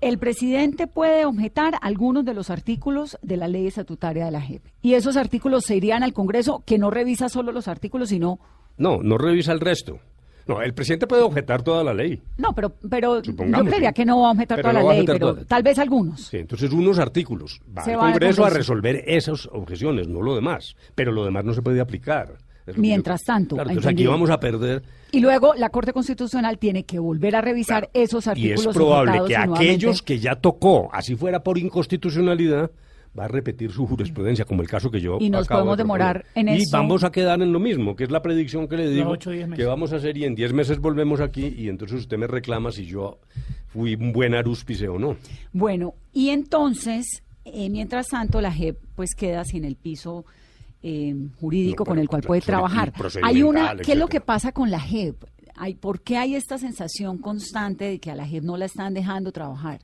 D: El presidente puede objetar algunos de los artículos de la ley estatutaria de la JEP. Y esos artículos se irían al Congreso, que no revisa solo los artículos, sino...
E: No, no revisa el resto. No, el presidente puede objetar toda la ley.
D: No, pero, pero yo creería que no va a objetar toda la ley, pero tal vez algunos.
E: Sí, entonces unos artículos. Va al Congreso, a resolver esas objeciones, no lo demás. Pero lo demás no se puede aplicar.
D: Mientras tanto.
E: entonces aquí vamos a perder.
D: Y luego la Corte Constitucional tiene que volver a revisar esos artículos.
E: Y es probable que aquellos que ya tocó, así fuera por inconstitucionalidad, va a repetir su jurisprudencia, como el caso que yo
D: Y nos podemos demorar en eso.
E: Y vamos a quedar en lo mismo, que es la predicción que le digo que vamos a hacer y en 10 meses volvemos aquí y entonces usted me reclama si yo fui un buen arúspice o no.
D: Bueno, y entonces, eh, mientras tanto, la JEP pues queda sin el piso eh, jurídico con el cual puede trabajar. Hay una, ¿qué es lo que pasa con la JEP? Hay, ¿Por qué hay esta sensación constante de que a la JEP no la están dejando trabajar?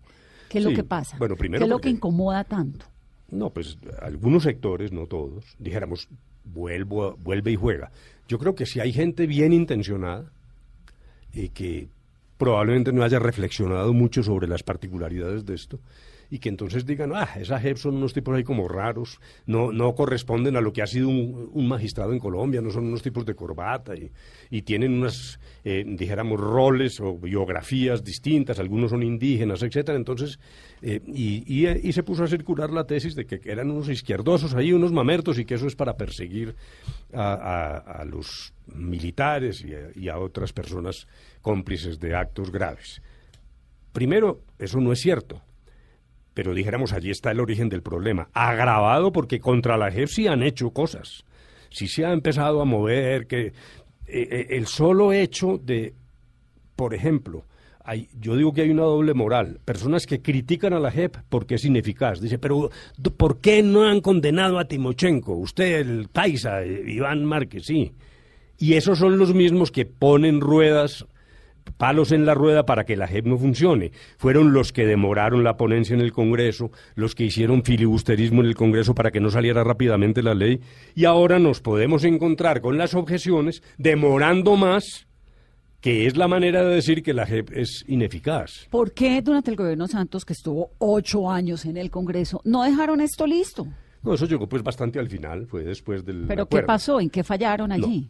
D: ¿Qué es lo que pasa?
E: Bueno, primero
D: ¿Qué es lo que incomoda tanto?
E: No, pues algunos sectores, no todos, dijéramos, vuelvo, vuelve y juega. Yo creo que si hay gente bien intencionada y que probablemente no haya reflexionado mucho sobre las particularidades de esto, y que entonces digan, ah, esa JEP son unos tipos ahí como raros, no, no corresponden a lo que ha sido un, magistrado en Colombia, no son unos tipos de corbata y, y tienen unas, eh, dijéramos, roles o biografías distintas, algunos son indígenas, etcétera. Entonces, eh, y, y, se puso a circular la tesis de que eran unos izquierdosos ahí, unos mamertos, y que eso es para perseguir a, a, los militares y a otras personas cómplices de actos graves. Primero, eso no es cierto pero dijéramos, allí está el origen del problema. Agravado porque contra la JEP sí han hecho cosas. Sí se ha empezado a mover, que eh, eh, el solo hecho de, por ejemplo, hay, yo digo que hay una doble moral. Personas que critican a la JEP porque es ineficaz. Dice, pero ¿por qué no han condenado a Timochenko? Usted, el Taisa, eh, Iván Márquez, sí. Y esos son los mismos que ponen ruedas palos en la rueda para que la JEP no funcione. Fueron los que demoraron la ponencia en el Congreso, los que hicieron filibusterismo en el Congreso para que no saliera rápidamente la ley, y ahora nos podemos encontrar con las objeciones demorando más que es la manera de decir que la JEP es ineficaz.
D: ¿Por qué durante el gobierno Santos, que estuvo ocho años en el Congreso, no dejaron esto listo?
E: No, eso llegó pues bastante al final, fue después del
D: ¿Pero qué pasó? ¿En qué fallaron allí?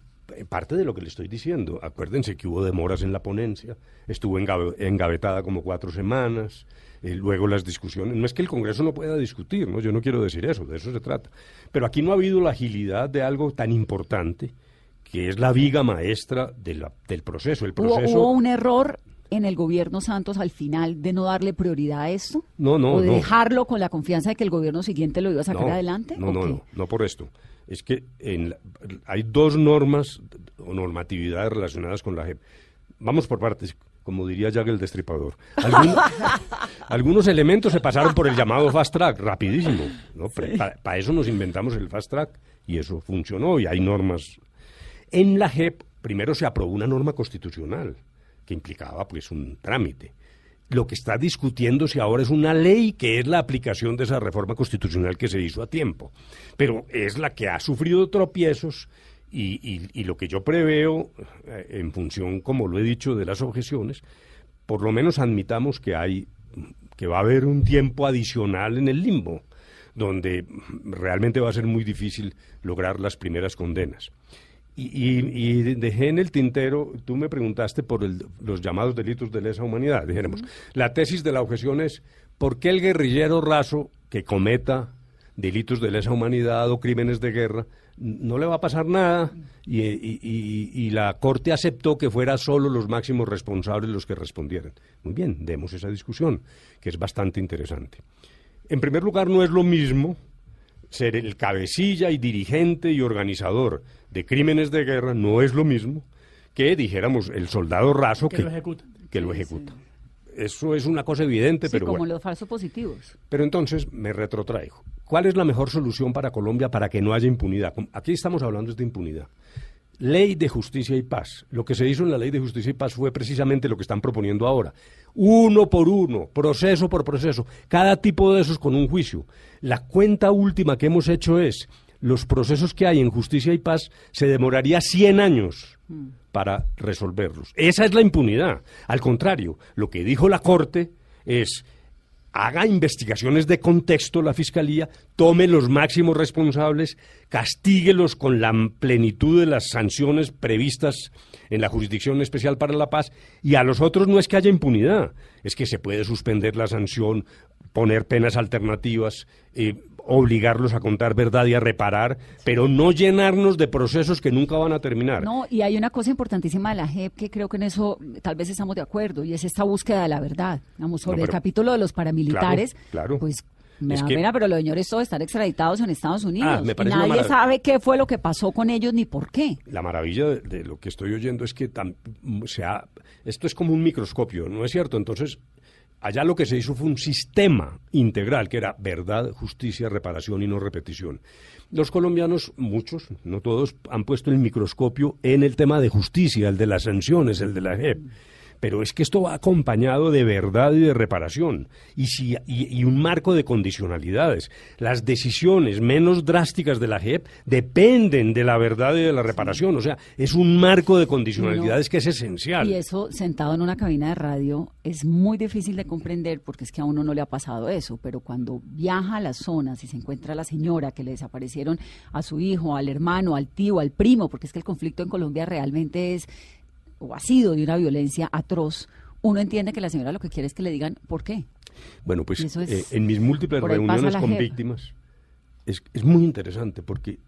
E: Parte de lo que le estoy diciendo. Acuérdense que hubo demoras en la ponencia, estuvo engavetada como cuatro semanas, eh, luego las discusiones. No es que el Congreso no pueda discutir, ¿no? yo no quiero decir eso, de eso se trata. Pero aquí no ha habido la agilidad de algo tan importante que es la viga maestra del proceso. El proceso
D: ¿Hubo, un error en el gobierno Santos al final de no darle prioridad a esto?
E: No, no.
D: ¿O de dejarlo con la confianza de que el gobierno siguiente lo iba a sacar adelante?
E: No, no, no, no por esto es que en hay dos normas o normatividades relacionadas con la JEP. Vamos por partes, como diría Jack el Destripador. algunos elementos se pasaron por el llamado fast track, rapidísimo. ¿no? Para eso nos inventamos el fast track y eso funcionó y hay normas. En la JEP primero se aprobó una norma constitucional que implicaba pues un trámite lo que está discutiéndose ahora es una ley que es la aplicación de esa reforma constitucional que se hizo a tiempo, pero es la que ha sufrido tropiezos y, lo que yo preveo, eh, en función, como lo he dicho, de las objeciones, por lo menos admitamos que hay, que va a haber un tiempo adicional en el limbo, donde realmente va a ser muy difícil lograr las primeras condenas. Y, y- y dejé en el tintero, tú me preguntaste por el- los llamados delitos de lesa humanidad. Dijéramos, la tesis de la objeción es, ¿por qué el guerrillero raso que cometa delitos de lesa humanidad o crímenes de guerra no le va a pasar nada? Y, y- y- y la Corte aceptó que fueran solo los máximos responsables los que respondieran. Muy bien, demos esa discusión, que es bastante interesante. En primer lugar, no es lo mismo ser el cabecilla y dirigente y organizador de crímenes de guerra no es lo mismo que, dijéramos, el soldado raso
F: Que lo ejecuta.
E: que lo ejecuta. Eso es una cosa evidente,
D: Sí,
E: pero
D: como
E: bueno.
D: los falsos positivos.
E: Pero entonces me retrotraigo. ¿Cuál es la mejor solución para Colombia para que no haya impunidad? Aquí estamos hablando de impunidad. Ley de justicia y paz. Lo que se hizo en la ley de justicia y paz fue precisamente lo que están proponiendo ahora. Uno por uno, proceso por proceso, cada tipo de esos con un juicio. La cuenta última que hemos hecho es, los procesos que hay en justicia y paz se demoraría 100 años para resolverlos. Esa es la impunidad. Al contrario, lo que dijo la Corte es, haga investigaciones de contexto la Fiscalía, tome los máximos responsables, castíguelos con la plenitud de las sanciones previstas en la Jurisdicción Especial para la Paz, y a los otros no es que haya impunidad, es que se puede suspender la sanción, poner penas alternativas, eh, obligarlos a contar verdad y a reparar, pero no llenarnos de procesos que nunca van a terminar.
D: No, y hay una cosa importantísima de la JEP que creo que en eso tal vez estamos de acuerdo, y es esta búsqueda de la verdad. Vamos, sobre
E: No,
D: el capítulo de los paramilitares,
E: Claro, claro.
D: pues me da
E: que-
D: pena, pero los señores todos están extraditados en Estados Unidos.
E: Ah, me
D: y
E: parece una
D: nadie sabe qué fue lo que pasó con ellos ni por qué.
E: La maravilla de, de lo que estoy oyendo es que tam- se ha- esto es como un microscopio, ¿no es cierto? Entonces, allá lo que se hizo fue un sistema integral, que era verdad, justicia, reparación y no repetición. Los colombianos, muchos, no todos, han puesto el microscopio en el tema de justicia, el de las sanciones, el de la JEP. Pero es que esto va acompañado de verdad y de reparación y, si, y, y un marco de condicionalidades. Las decisiones menos drásticas de la JEP dependen de la verdad y de la reparación. O sea, es un marco de condicionalidades que es esencial.
D: Y eso sentado en una cabina de radio es muy difícil de comprender porque es que a uno no le ha pasado eso, pero cuando viaja a las zonas y se encuentra a la señora que le desaparecieron a su hijo, al hermano, al tío, al primo, porque es que el conflicto en Colombia realmente es o ha sido de una violencia atroz, uno entiende que la señora lo que quiere es que le digan por qué.
E: Bueno, pues
D: es-
E: eh, en mis múltiples reuniones con víctimas es, es muy interesante porque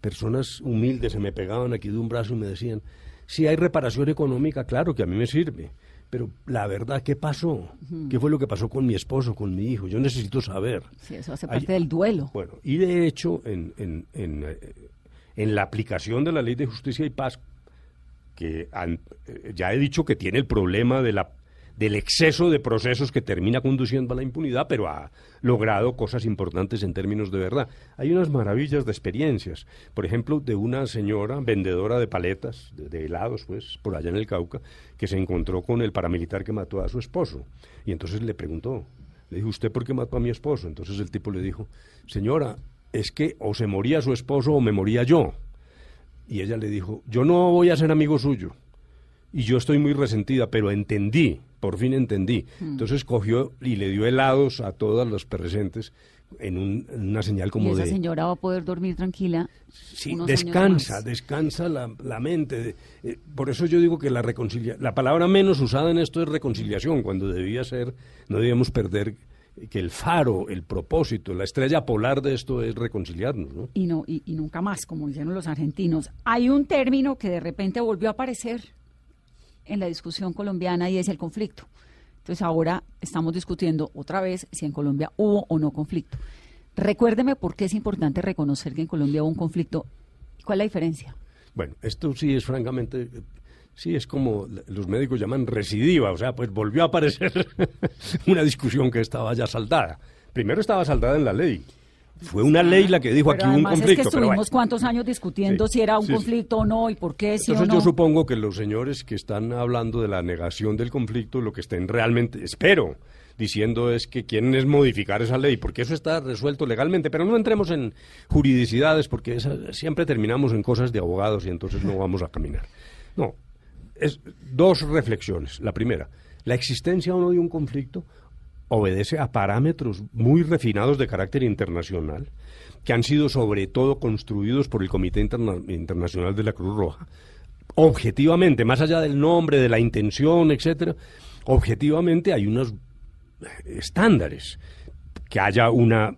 E: personas humildes se me pegaban aquí de un brazo y me decían, si hay reparación económica, claro que a mí me sirve, pero la verdad, ¿qué pasó? ¿Qué fue lo que pasó con mi esposo, con mi hijo? Yo necesito saber.
D: Sí, eso hace
E: Hay-
D: parte del duelo.
E: Bueno, y de hecho, en, en, en, eh, en la aplicación de la ley de justicia y paz, que eh, ya he dicho que tiene el problema de la, del exceso de procesos que termina conduciendo a la impunidad, pero ha logrado cosas importantes en términos de verdad. Hay unas maravillas de experiencias. Por ejemplo, de una señora vendedora de paletas, de helados, pues, por allá en el Cauca, que se encontró con el paramilitar que mató a su esposo. Y entonces le preguntó, le dijo, ¿usted por qué mató a mi esposo? Entonces el tipo le dijo, señora, es que o se moría su esposo o me moría yo. Y ella le dijo, yo no voy a ser amigo suyo. Y yo estoy muy resentida, pero entendí, por fin entendí.
D: Hmm.
E: Entonces cogió y le dio helados a todos los presentes en, un- en una señal
D: Y
E: como
D: esa
E: de...
D: señora va a poder dormir tranquila.
E: Sí, descansa, descansa la, la mente. Eh, por eso yo digo que la reconcilia la palabra menos usada en esto es reconciliación, cuando debía ser, no debíamos perder que el faro, el propósito, la estrella polar de esto es reconciliarnos, ¿no?
D: y no y, y nunca más, como dicen los argentinos. Hay un término que de repente volvió a aparecer en la discusión colombiana y es el conflicto. Entonces ahora estamos discutiendo otra vez si en Colombia hubo o no conflicto. Recuérdeme por qué es importante reconocer que en Colombia hubo un conflicto. ¿Cuál es la diferencia?
E: Bueno, esto sí es francamente, sí es como los médicos llaman recidiva, o sea, pues volvió a aparecer una discusión que estaba ya saldada. Primero estaba saldada en la ley. Fue una ley la que dijo
D: Pero
E: aquí un conflicto.
D: es que
E: pero
D: estuvimos
E: bueno.
D: cuántos años discutiendo
E: Sí,
D: si era un
E: sí, sí.
D: conflicto o no y por qué sí
E: Entonces
D: o no.
E: yo supongo que los señores que están hablando de la negación del conflicto, lo que estén realmente, espero, diciendo es que quieren es modificar esa ley, porque eso está resuelto legalmente, pero no entremos en juridicidades, porque esa- siempre terminamos en cosas de abogados y entonces no vamos a caminar. No, es dos reflexiones. La primera, la existencia o no de un conflicto obedece a parámetros muy refinados de carácter internacional, que han sido sobre todo construidos por el Comité Interna- Internacional de la Cruz Roja. Objetivamente, más allá del nombre, de la intención, etcétera, objetivamente hay unos estándares, que haya una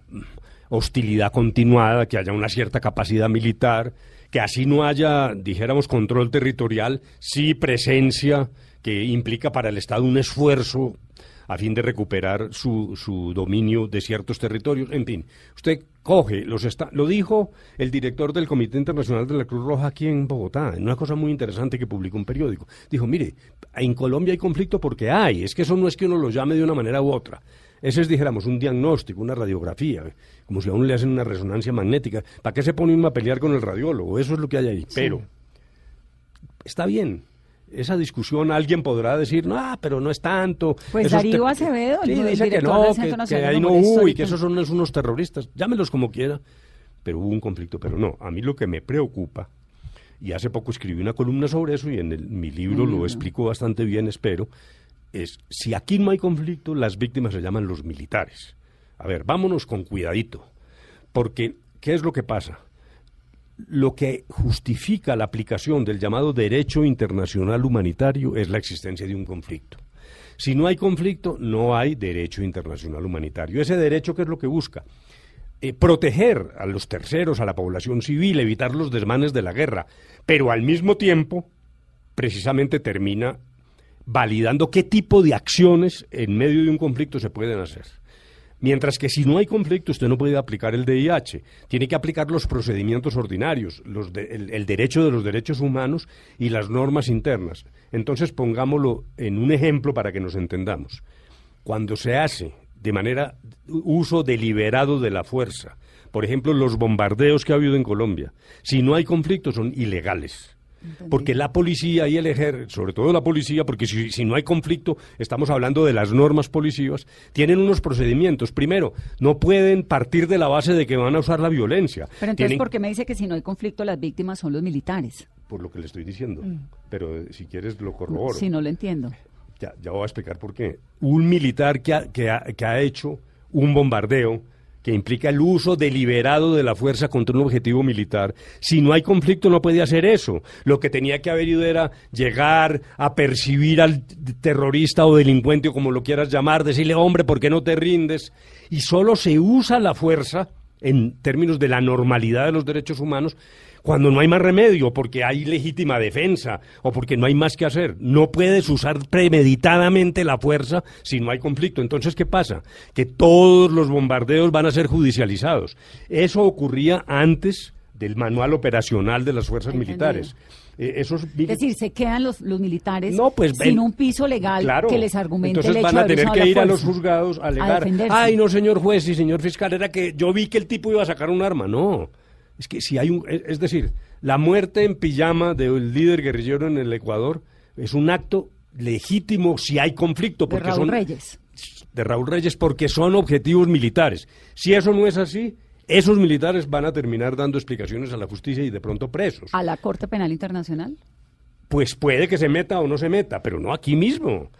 E: hostilidad continuada, que haya una cierta capacidad militar, que así no haya, dijéramos, control territorial, sí presencia, que implica para el Estado un esfuerzo a fin de recuperar su, su dominio de ciertos territorios. En fin, usted coge los esta- lo dijo el director del Comité Internacional de la Cruz Roja aquí en Bogotá, en una cosa muy interesante que publicó un periódico. Dijo, mire, en Colombia hay conflicto porque hay, es que eso no es que uno lo llame de una manera u otra. Ese es, dijéramos, un diagnóstico, una radiografía, como si a uno le hacen una resonancia magnética. ¿Para qué se pone uno a pelear con el radiólogo? Eso es lo que hay ahí. Pero está bien. Esa discusión alguien podrá decir, no, ah, pero no es tanto.
D: Pues
E: Esos
D: Darío Acevedo, el
E: sí,
D: di-
E: dice que no, que, que ahí no, uy,
D: Histórica.
E: que esos son unos terroristas. Llámelos como quiera. Pero hubo un conflicto, pero no. A mí lo que me preocupa, y hace poco escribí una columna sobre eso y en el- mi libro lo explico bastante bien, espero, es si aquí no hay conflicto, las víctimas se llaman los militares. A ver, vámonos con cuidadito. Porque, ¿qué es lo que pasa? Lo que justifica la aplicación del llamado derecho internacional humanitario es la existencia de un conflicto. Si no hay conflicto, no hay derecho internacional humanitario. Ese derecho, ¿qué es lo que busca? Eh, proteger a los terceros, a la población civil, evitar los desmanes de la guerra, pero al mismo tiempo, precisamente termina validando qué tipo de acciones en medio de un conflicto se pueden hacer. Mientras que si no hay conflicto, usted no puede aplicar el DIH. Tiene que aplicar los procedimientos ordinarios, los de- el, el derecho de los derechos humanos y las normas internas. Entonces, pongámoslo en un ejemplo para que nos entendamos. Cuando se hace de manera uso deliberado de la fuerza, por ejemplo, los bombardeos que ha habido en Colombia, si no hay conflicto son ilegales. Porque la policía y el ejército, sobre todo la policía, porque si, si no hay conflicto, estamos hablando de las normas policivas, tienen unos procedimientos. Primero, no pueden partir de la base de que van a usar la violencia.
D: Pero entonces,
E: Tienen-
D: ¿por qué me dice que si no hay conflicto las víctimas son los militares?
E: Por lo que le estoy diciendo. Pero eh, si quieres lo corroboro.
D: Si no lo entiendo.
E: Ya, ya voy a explicar por qué. Un militar que ha, que, ha, que ha hecho un bombardeo que implica el uso deliberado de la fuerza contra un objetivo militar, si no hay conflicto no puede hacer eso. Lo que tenía que haber ido era llegar a percibir al terrorista o delincuente o como lo quieras llamar, decirle, hombre, ¿por qué no te rindes? Y solo se usa la fuerza en términos de la normalidad de los derechos humanos cuando no hay más remedio, porque hay legítima defensa o porque no hay más que hacer. No puedes usar premeditadamente la fuerza si no hay conflicto. Entonces, ¿qué pasa? Que todos los bombardeos van a ser judicializados. Eso ocurría antes del manual operacional de las fuerzas
D: Entendido.
E: militares. Eh, esos
D: Es decir, se quedan los, los militares
E: no, pues,
D: sin un piso legal
E: Claro.
D: que les argumente
E: Entonces
D: el hecho
E: van a tener que ir a los juzgados a alegar. Ay, no, señor juez y señor fiscal, era que yo vi que el tipo iba a sacar un arma. No. Es que si hay un. Es decir, la muerte en pijama del líder guerrillero en el Ecuador es un acto legítimo si hay conflicto.
D: de
E: Porque
D: Raúl
E: son,
D: Reyes.
E: de Raúl Reyes porque son objetivos militares. Si eso no es así, esos militares van a terminar dando explicaciones a la justicia y de pronto presos.
D: ¿A la Corte Penal Internacional?
E: Pues puede que se meta o no se meta, pero no aquí mismo.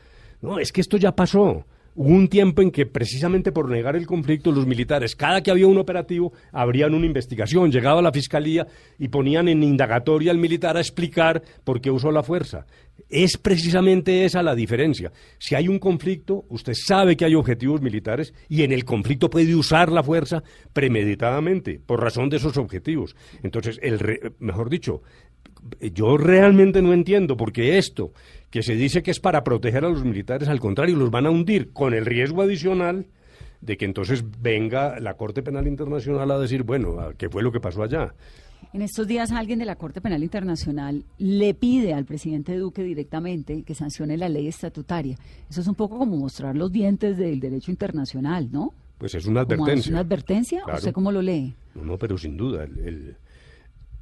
E: No, es que esto ya pasó. Hubo un tiempo en que precisamente por negar el conflicto los militares, cada que había un operativo, abrían una investigación, llegaba la fiscalía y ponían en indagatoria al militar a explicar por qué usó la fuerza. Es precisamente esa la diferencia. Si hay un conflicto, usted sabe que hay objetivos militares y en el conflicto puede usar la fuerza premeditadamente por razón de esos objetivos. Entonces, el re- mejor dicho, yo realmente no entiendo porque esto que se dice que es para proteger a los militares, al contrario, los van a hundir con el riesgo adicional de que entonces venga la Corte Penal Internacional a decir, bueno, ¿a ¿qué fue lo que pasó allá?
D: En estos días alguien de la Corte Penal Internacional le pide al presidente Duque directamente que sancione la ley estatutaria. Eso es un poco como mostrar los dientes del derecho internacional, ¿no?
E: Pues es una advertencia.
D: ¿Una advertencia?
E: Claro.
D: ¿Usted cómo lo lee?
E: No, no, pero sin duda. El, el-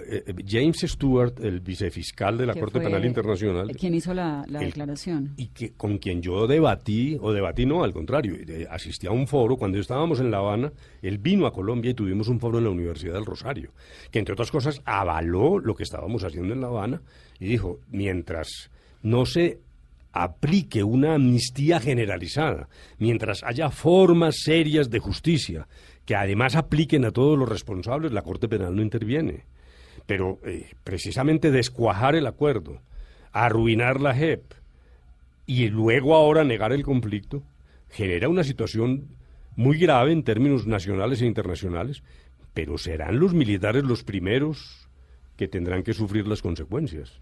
E: eh, eh, James Stewart, el vicefiscal de la Corte Penal Internacional,
D: Quien hizo la, la
E: el-
D: declaración.
E: y que con quien yo debatí, o debatí no, al contrario, eh, asistí a un foro cuando estábamos en La Habana, él vino a Colombia y tuvimos un foro en la Universidad del Rosario, que entre otras cosas avaló lo que estábamos haciendo en La Habana y dijo, mientras no se aplique una amnistía generalizada, mientras haya formas serias de justicia que además apliquen a todos los responsables, la Corte Penal no interviene. Pero eh, precisamente descuajar el acuerdo, arruinar la JEP y luego ahora negar el conflicto, genera una situación muy grave en términos nacionales e internacionales, pero serán los militares los primeros que tendrán que sufrir las consecuencias.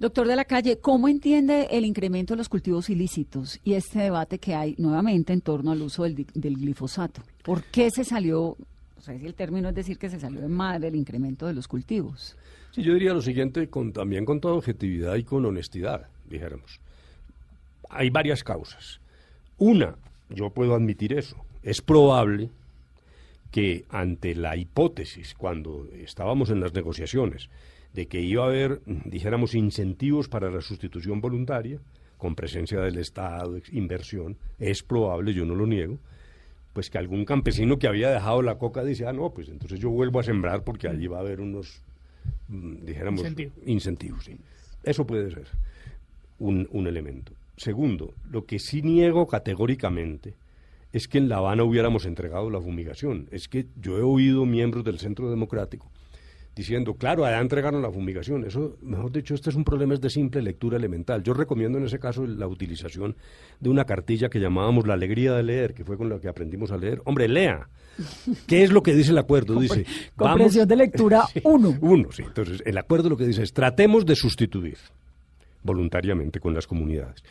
D: Doctor de la Calle, ¿cómo entiende el incremento de los cultivos ilícitos y este debate que hay nuevamente en torno al uso del, glifosato? ¿Por qué se salió, o sea, si el término es decir que se salió de madre el incremento de los cultivos?
E: Sí, yo diría lo siguiente, con, también con toda objetividad y con honestidad, dijéramos. Hay varias causas. Una, yo puedo admitir eso, es probable que ante la hipótesis, cuando estábamos en las negociaciones, de que iba a haber, dijéramos, incentivos para la sustitución voluntaria, con presencia del Estado, inversión, es probable, yo no lo niego, pues que algún campesino que había dejado la coca dice, ah, no, pues entonces yo vuelvo a sembrar porque allí va a haber unos, mm, dijéramos, incentivos. Sí. Eso puede ser un, un elemento. Segundo, lo que sí niego categóricamente es que en La Habana hubiéramos entregado la fumigación. Es que yo he oído miembros del Centro Democrático diciendo, claro, allá entregaron la fumigación. Eso, mejor dicho, este es un problema de simple lectura elemental. Yo recomiendo en ese caso la utilización de una cartilla que llamábamos la alegría de leer, que fue con la que aprendimos a leer. Hombre, lea. ¿Qué es lo que dice el acuerdo? Dice,
D: comprensión de lectura uno.
E: uno, sí. Entonces, el acuerdo lo que dice es, tratemos de sustituir voluntariamente con las comunidades.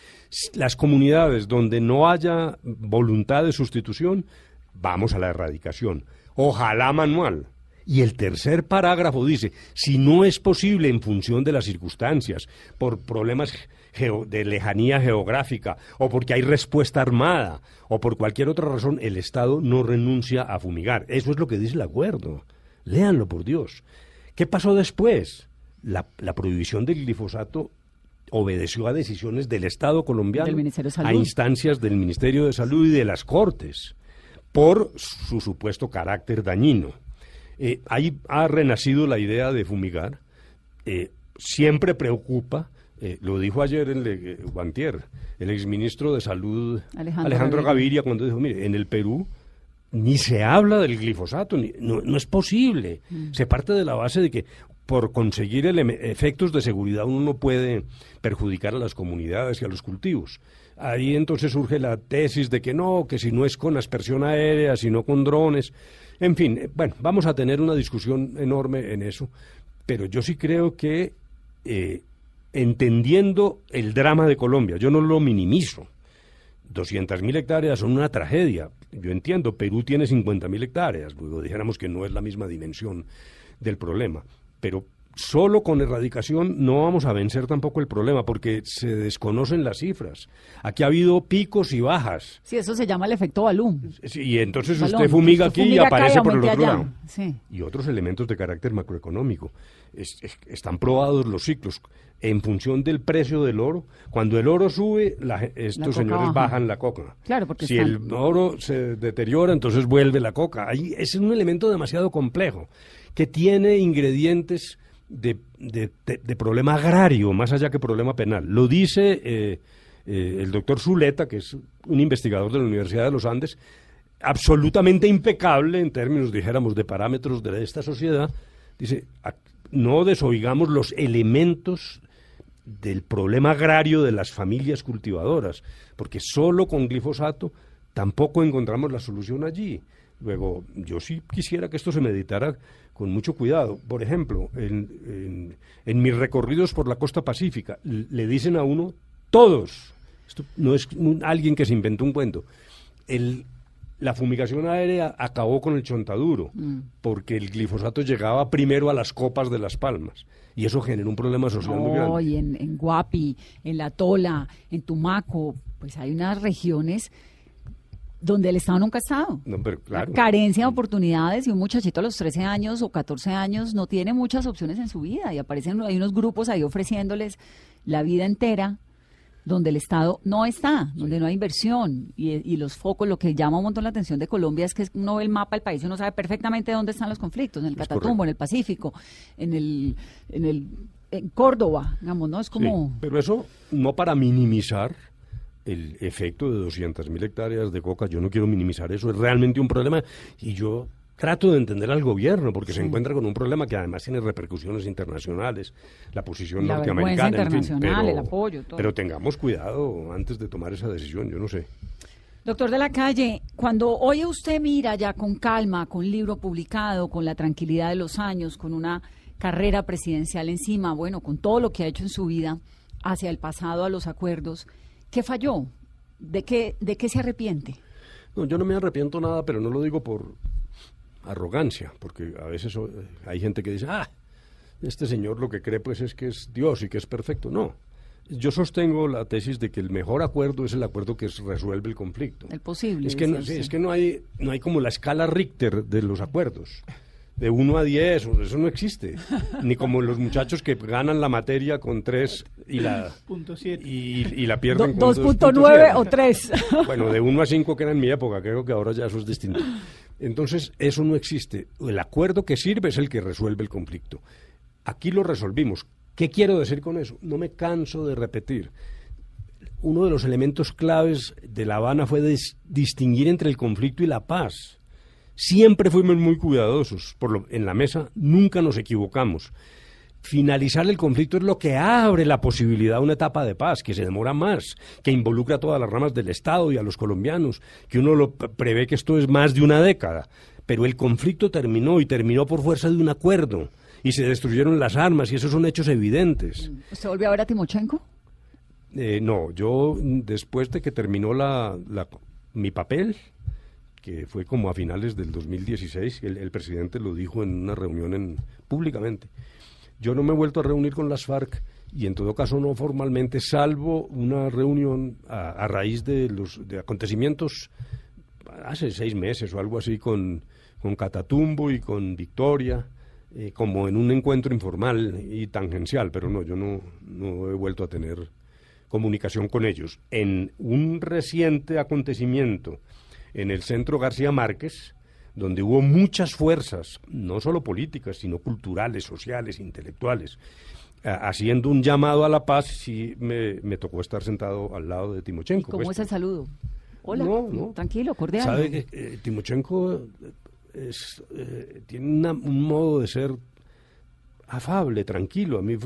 E: Las comunidades donde no haya voluntad de sustitución, vamos a la erradicación. Ojalá manual y el tercer parágrafo dice, si no es posible en función de las circunstancias, por problemas de lejanía geográfica, o porque hay respuesta armada, o por cualquier otra razón, el Estado no renuncia a fumigar. Eso es lo que dice el acuerdo. Léanlo, por Dios. ¿Qué pasó después? La, prohibición del glifosato obedeció a decisiones del Estado colombiano, a instancias del Ministerio de Salud y de las Cortes, por su supuesto carácter dañino. Eh, ahí ha renacido la idea de fumigar. Eh, siempre preocupa, eh, lo dijo ayer el Guantier, el exministro de Salud Alejandro, Gaviria, cuando dijo, mire, en el Perú ni se habla del glifosato, no, es posible. Mm. Se parte de la base de que por conseguir efectos de seguridad uno no puede perjudicar a las comunidades y a los cultivos. Ahí entonces surge la tesis de que no, que si no es con aspersión aérea, sino con drones. En fin, eh, bueno, vamos a tener una discusión enorme en eso, pero yo sí creo que eh, entendiendo el drama de Colombia, yo no lo minimizo. 200.000 hectáreas son una tragedia. Yo entiendo, Perú tiene 50.000 hectáreas, luego dijéramos que no es la misma dimensión del problema, pero solo con erradicación no vamos a vencer tampoco el problema porque se desconocen las cifras. Aquí ha habido picos y bajas.
D: Sí, eso se llama el efecto balón.
E: y entonces usted fumiga aquí y aparece por el otro lado. Y otros elementos de carácter macroeconómico. están probados los ciclos en función del precio del oro. Cuando el oro sube, estos señores bajan la coca.
D: Claro, porque
E: si el oro se deteriora, entonces vuelve la coca. Ahí es un elemento demasiado complejo que tiene ingredientes de, de, problema agrario, más allá que problema penal. Lo dice eh, eh, el doctor Zuleta, que es un investigador de la Universidad de los Andes, absolutamente impecable en términos, dijéramos, de parámetros de esta sociedad. Dice, no desoigamos los elementos del problema agrario de las familias cultivadoras, porque solo con glifosato tampoco encontramos la solución allí. Luego, yo sí quisiera que esto se meditara con mucho cuidado. Por ejemplo, en, mis recorridos por la costa pacífica, le dicen a uno, todos, esto no es alguien que se inventó un cuento, el, la fumigación aérea acabó con el chontaduro, mm. porque el glifosato llegaba primero a las copas de las palmas. Y eso generó un problema social muy grande.
D: Y en, en Guapi, en La Tola, en Tumaco, pues hay unas regiones donde el Estado nunca ha estado. Carencia de oportunidades y un muchachito a los 13 años o 14 años no tiene muchas opciones en su vida. Y aparecen hay unos grupos ahí ofreciéndoles la vida entera donde el Estado no está, donde no hay inversión. Y, y, los focos, lo que llama un montón la atención de Colombia es que uno ve el mapa del país y uno sabe perfectamente dónde están los conflictos, en el Catatumbo, en el Pacífico, en el, en el en Córdoba, digamos, ¿no? Es como...
E: pero eso no para minimizar el efecto de 200.000 hectáreas de coca, yo no quiero minimizar eso, es realmente un problema y yo trato de entender al gobierno porque se encuentra con un problema que además tiene repercusiones internacionales, la posición
D: la
E: norteamericana,
D: en fin,
E: pero,
D: el apoyo, todo.
E: pero tengamos cuidado antes de tomar esa decisión, yo no sé.
D: Doctor de la Calle, cuando hoy usted mira ya con calma, con libro publicado, con la tranquilidad de los años, con una carrera presidencial encima, bueno, con todo lo que ha hecho en su vida hacia el pasado, a los acuerdos, ¿qué falló? ¿De qué, de qué se arrepiente?
E: No, yo no me arrepiento nada, pero no lo digo por arrogancia, porque a veces hay gente que dice, ah, este señor lo que cree pues es que es Dios y que es perfecto. No, yo sostengo la tesis de que el mejor acuerdo es el acuerdo que resuelve el conflicto.
D: El posible.
E: Es que, no, es que no, hay, no hay como la escala Richter de los acuerdos. De 1 a 10, eso no existe. Ni como los muchachos que ganan la materia con 3 y la, y, y, la pierden con
D: 2.9 o 3.
E: Bueno, de 1 a 5 que era en mi época, creo que ahora ya eso es distinto. Entonces, eso no existe. El acuerdo que sirve es el que resuelve el conflicto. Aquí lo resolvimos. ¿Qué quiero decir con eso? No me canso de repetir. Uno de los elementos claves de La Habana fue distinguir entre el conflicto y la paz. Siempre fuimos muy cuidadosos. Por lo, en la mesa nunca nos equivocamos finalizar el conflicto es lo que abre la posibilidad a una etapa de paz, que se demora más, que involucra a todas las ramas del Estado y a los colombianos, que uno lo prevé que esto es más de una década. Pero el conflicto terminó y terminó por fuerza de un acuerdo y se destruyeron las armas y esos son hechos evidentes.
D: ¿Usted volvió a ver a Timochenko?
E: Eh, no, yo después de que terminó la, mi papel, fue como a finales del 2016, el, presidente lo dijo en una reunión en, públicamente, yo no me he vuelto a reunir con las FARC y en todo caso no formalmente, salvo una reunión a, raíz de los acontecimientos hace seis meses o algo así con, con Catatumbo y con Victoria, eh, como en un encuentro informal y tangencial, pero no, yo no, no he vuelto a tener comunicación con ellos. En un reciente acontecimiento en el centro García Márquez, donde hubo muchas fuerzas, no solo políticas, sino culturales, sociales, intelectuales, haciendo un llamado a la paz, sí me, tocó estar sentado al lado de Timochenko.
D: ¿Cómo
E: pues.
D: es el saludo? Hola, tranquilo, cordial.
E: ¿Sabe que eh, Timochenko es, eh, tiene un modo de ser afable, tranquilo. A mí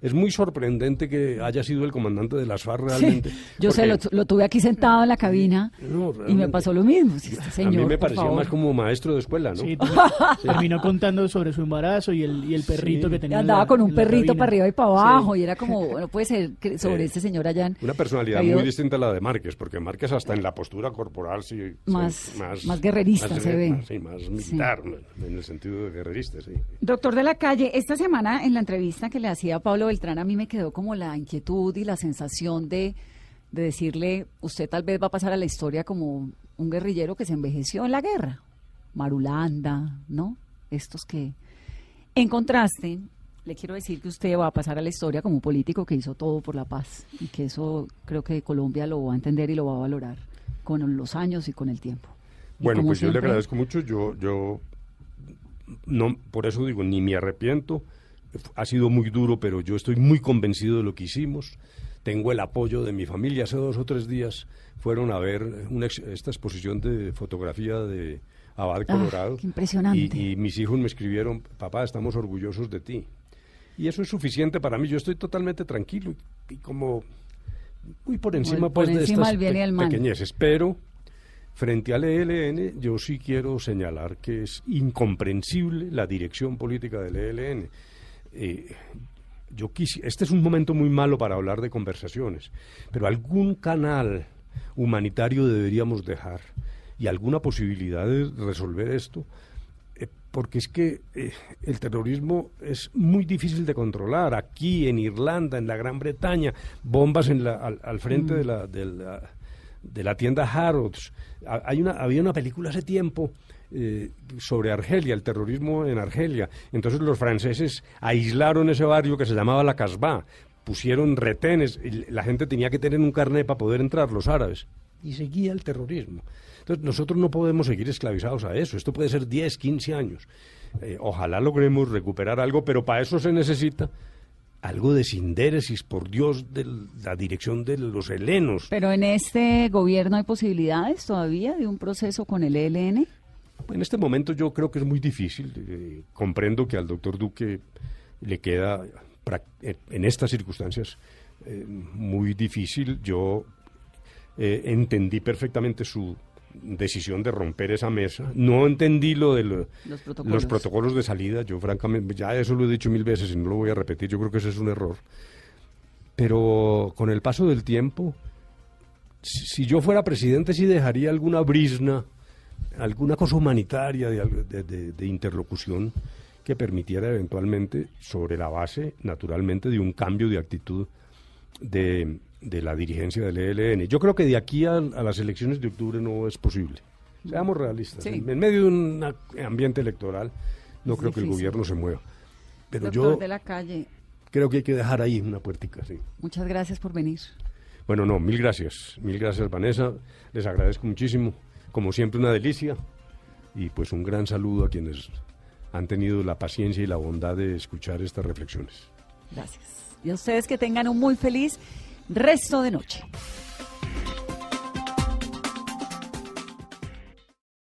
E: es, muy sorprendente que haya sido el comandante de las FARC realmente.
D: yo sé, lo, tuve aquí sentado en la cabina y me pasó lo mismo. Este a
E: mí me parecía más como maestro de escuela, ¿no? Sí,
F: terminó contando sobre su embarazo y el, y el perrito que tenía.
D: Andaba con un perrito para arriba y para abajo y era como, bueno, puede ser que sobre este señor allá.
E: Una personalidad muy distinta a la de Márquez, porque Márquez hasta en la postura corporal sí.
D: Más, más, guerrerista se ve.
E: Sí, más militar, en el sentido de guerrerista, sí.
D: Doctor de la calle, esta semana en la entrevista que le hacía Pablo Beltrán a mí me quedó como la inquietud y la sensación de, de decirle, usted tal vez va a pasar a la historia como un guerrillero que se envejeció en la guerra. Marulanda, ¿no? Estos que... En contraste, le quiero decir que usted va a pasar a la historia como un político que hizo todo por la paz y que eso creo que Colombia lo va a entender y lo va a valorar con los años y con el tiempo.
E: Bueno, pues yo le agradezco mucho. Yo, yo no, por eso digo, ni me arrepiento. Ha sido muy duro, pero yo estoy muy convencido de lo que hicimos. Tengo el apoyo de mi familia. Hace dos o tres días fueron a ver esta exposición de fotografía de Abad ah, Colorado.
D: impresionante.
E: Y, mis hijos me escribieron, papá, estamos orgullosos de ti. Y eso es suficiente para mí. Yo estoy totalmente tranquilo y, como muy por encima, pues, de estas pequeñeces. Pero Frente al ELN, yo sí quiero señalar que es incomprensible la dirección política del ELN. Eh, yo este es un momento muy malo para hablar de conversaciones, pero algún canal humanitario deberíamos dejar y alguna posibilidad de resolver esto, eh, porque es que eh, el terrorismo es muy difícil de controlar. Aquí, en Irlanda, en la Gran Bretaña, bombas en la, al, frente mm. de la, de la de la tienda Harrods. Hay una, había una película hace tiempo eh, sobre Argelia, el terrorismo en Argelia. Entonces los franceses aislaron ese barrio que se llamaba La Casbah pusieron retenes, la gente tenía que tener un carnet para poder entrar, los árabes, y seguía el terrorismo. Entonces nosotros no podemos seguir esclavizados a eso, esto puede ser 10, 15 años. Eh, ojalá logremos recuperar algo, pero para eso se necesita algo de sindéresis, por Dios, de la dirección de los helenos.
D: Pero en este gobierno hay posibilidades todavía de un proceso con el ELN.
E: En este momento yo creo que es muy difícil. Eh, comprendo que al doctor Duque le queda, eh, en estas circunstancias, eh, muy difícil. Yo entendí perfectamente su decisión de romper esa mesa. No entendí lo de los, protocolos. de salida. Yo, francamente, ya eso lo he dicho mil veces y no lo voy a repetir. Yo creo que ese es un error. Pero con el paso del tiempo, si, yo fuera presidente, sí dejaría alguna brisna, alguna cosa humanitaria de interlocución que permitiera eventualmente, sobre la base, naturalmente, de un cambio de actitud de, de la dirigencia del ELN. Yo creo que de aquí a, las elecciones de octubre no es posible. Seamos realistas. En, medio de un ambiente electoral, no creo que el gobierno se mueva. Pero yo
D: de la calle.
E: creo que hay que dejar ahí una puertica, sí.
D: Muchas gracias por venir.
E: Bueno, no, mil gracias. Mil gracias, Vanessa. Les agradezco muchísimo. Como siempre, una delicia. Y pues un gran saludo a quienes han tenido la paciencia y la bondad de escuchar estas reflexiones.
D: Gracias. Y a ustedes que tengan un muy feliz resto de noche.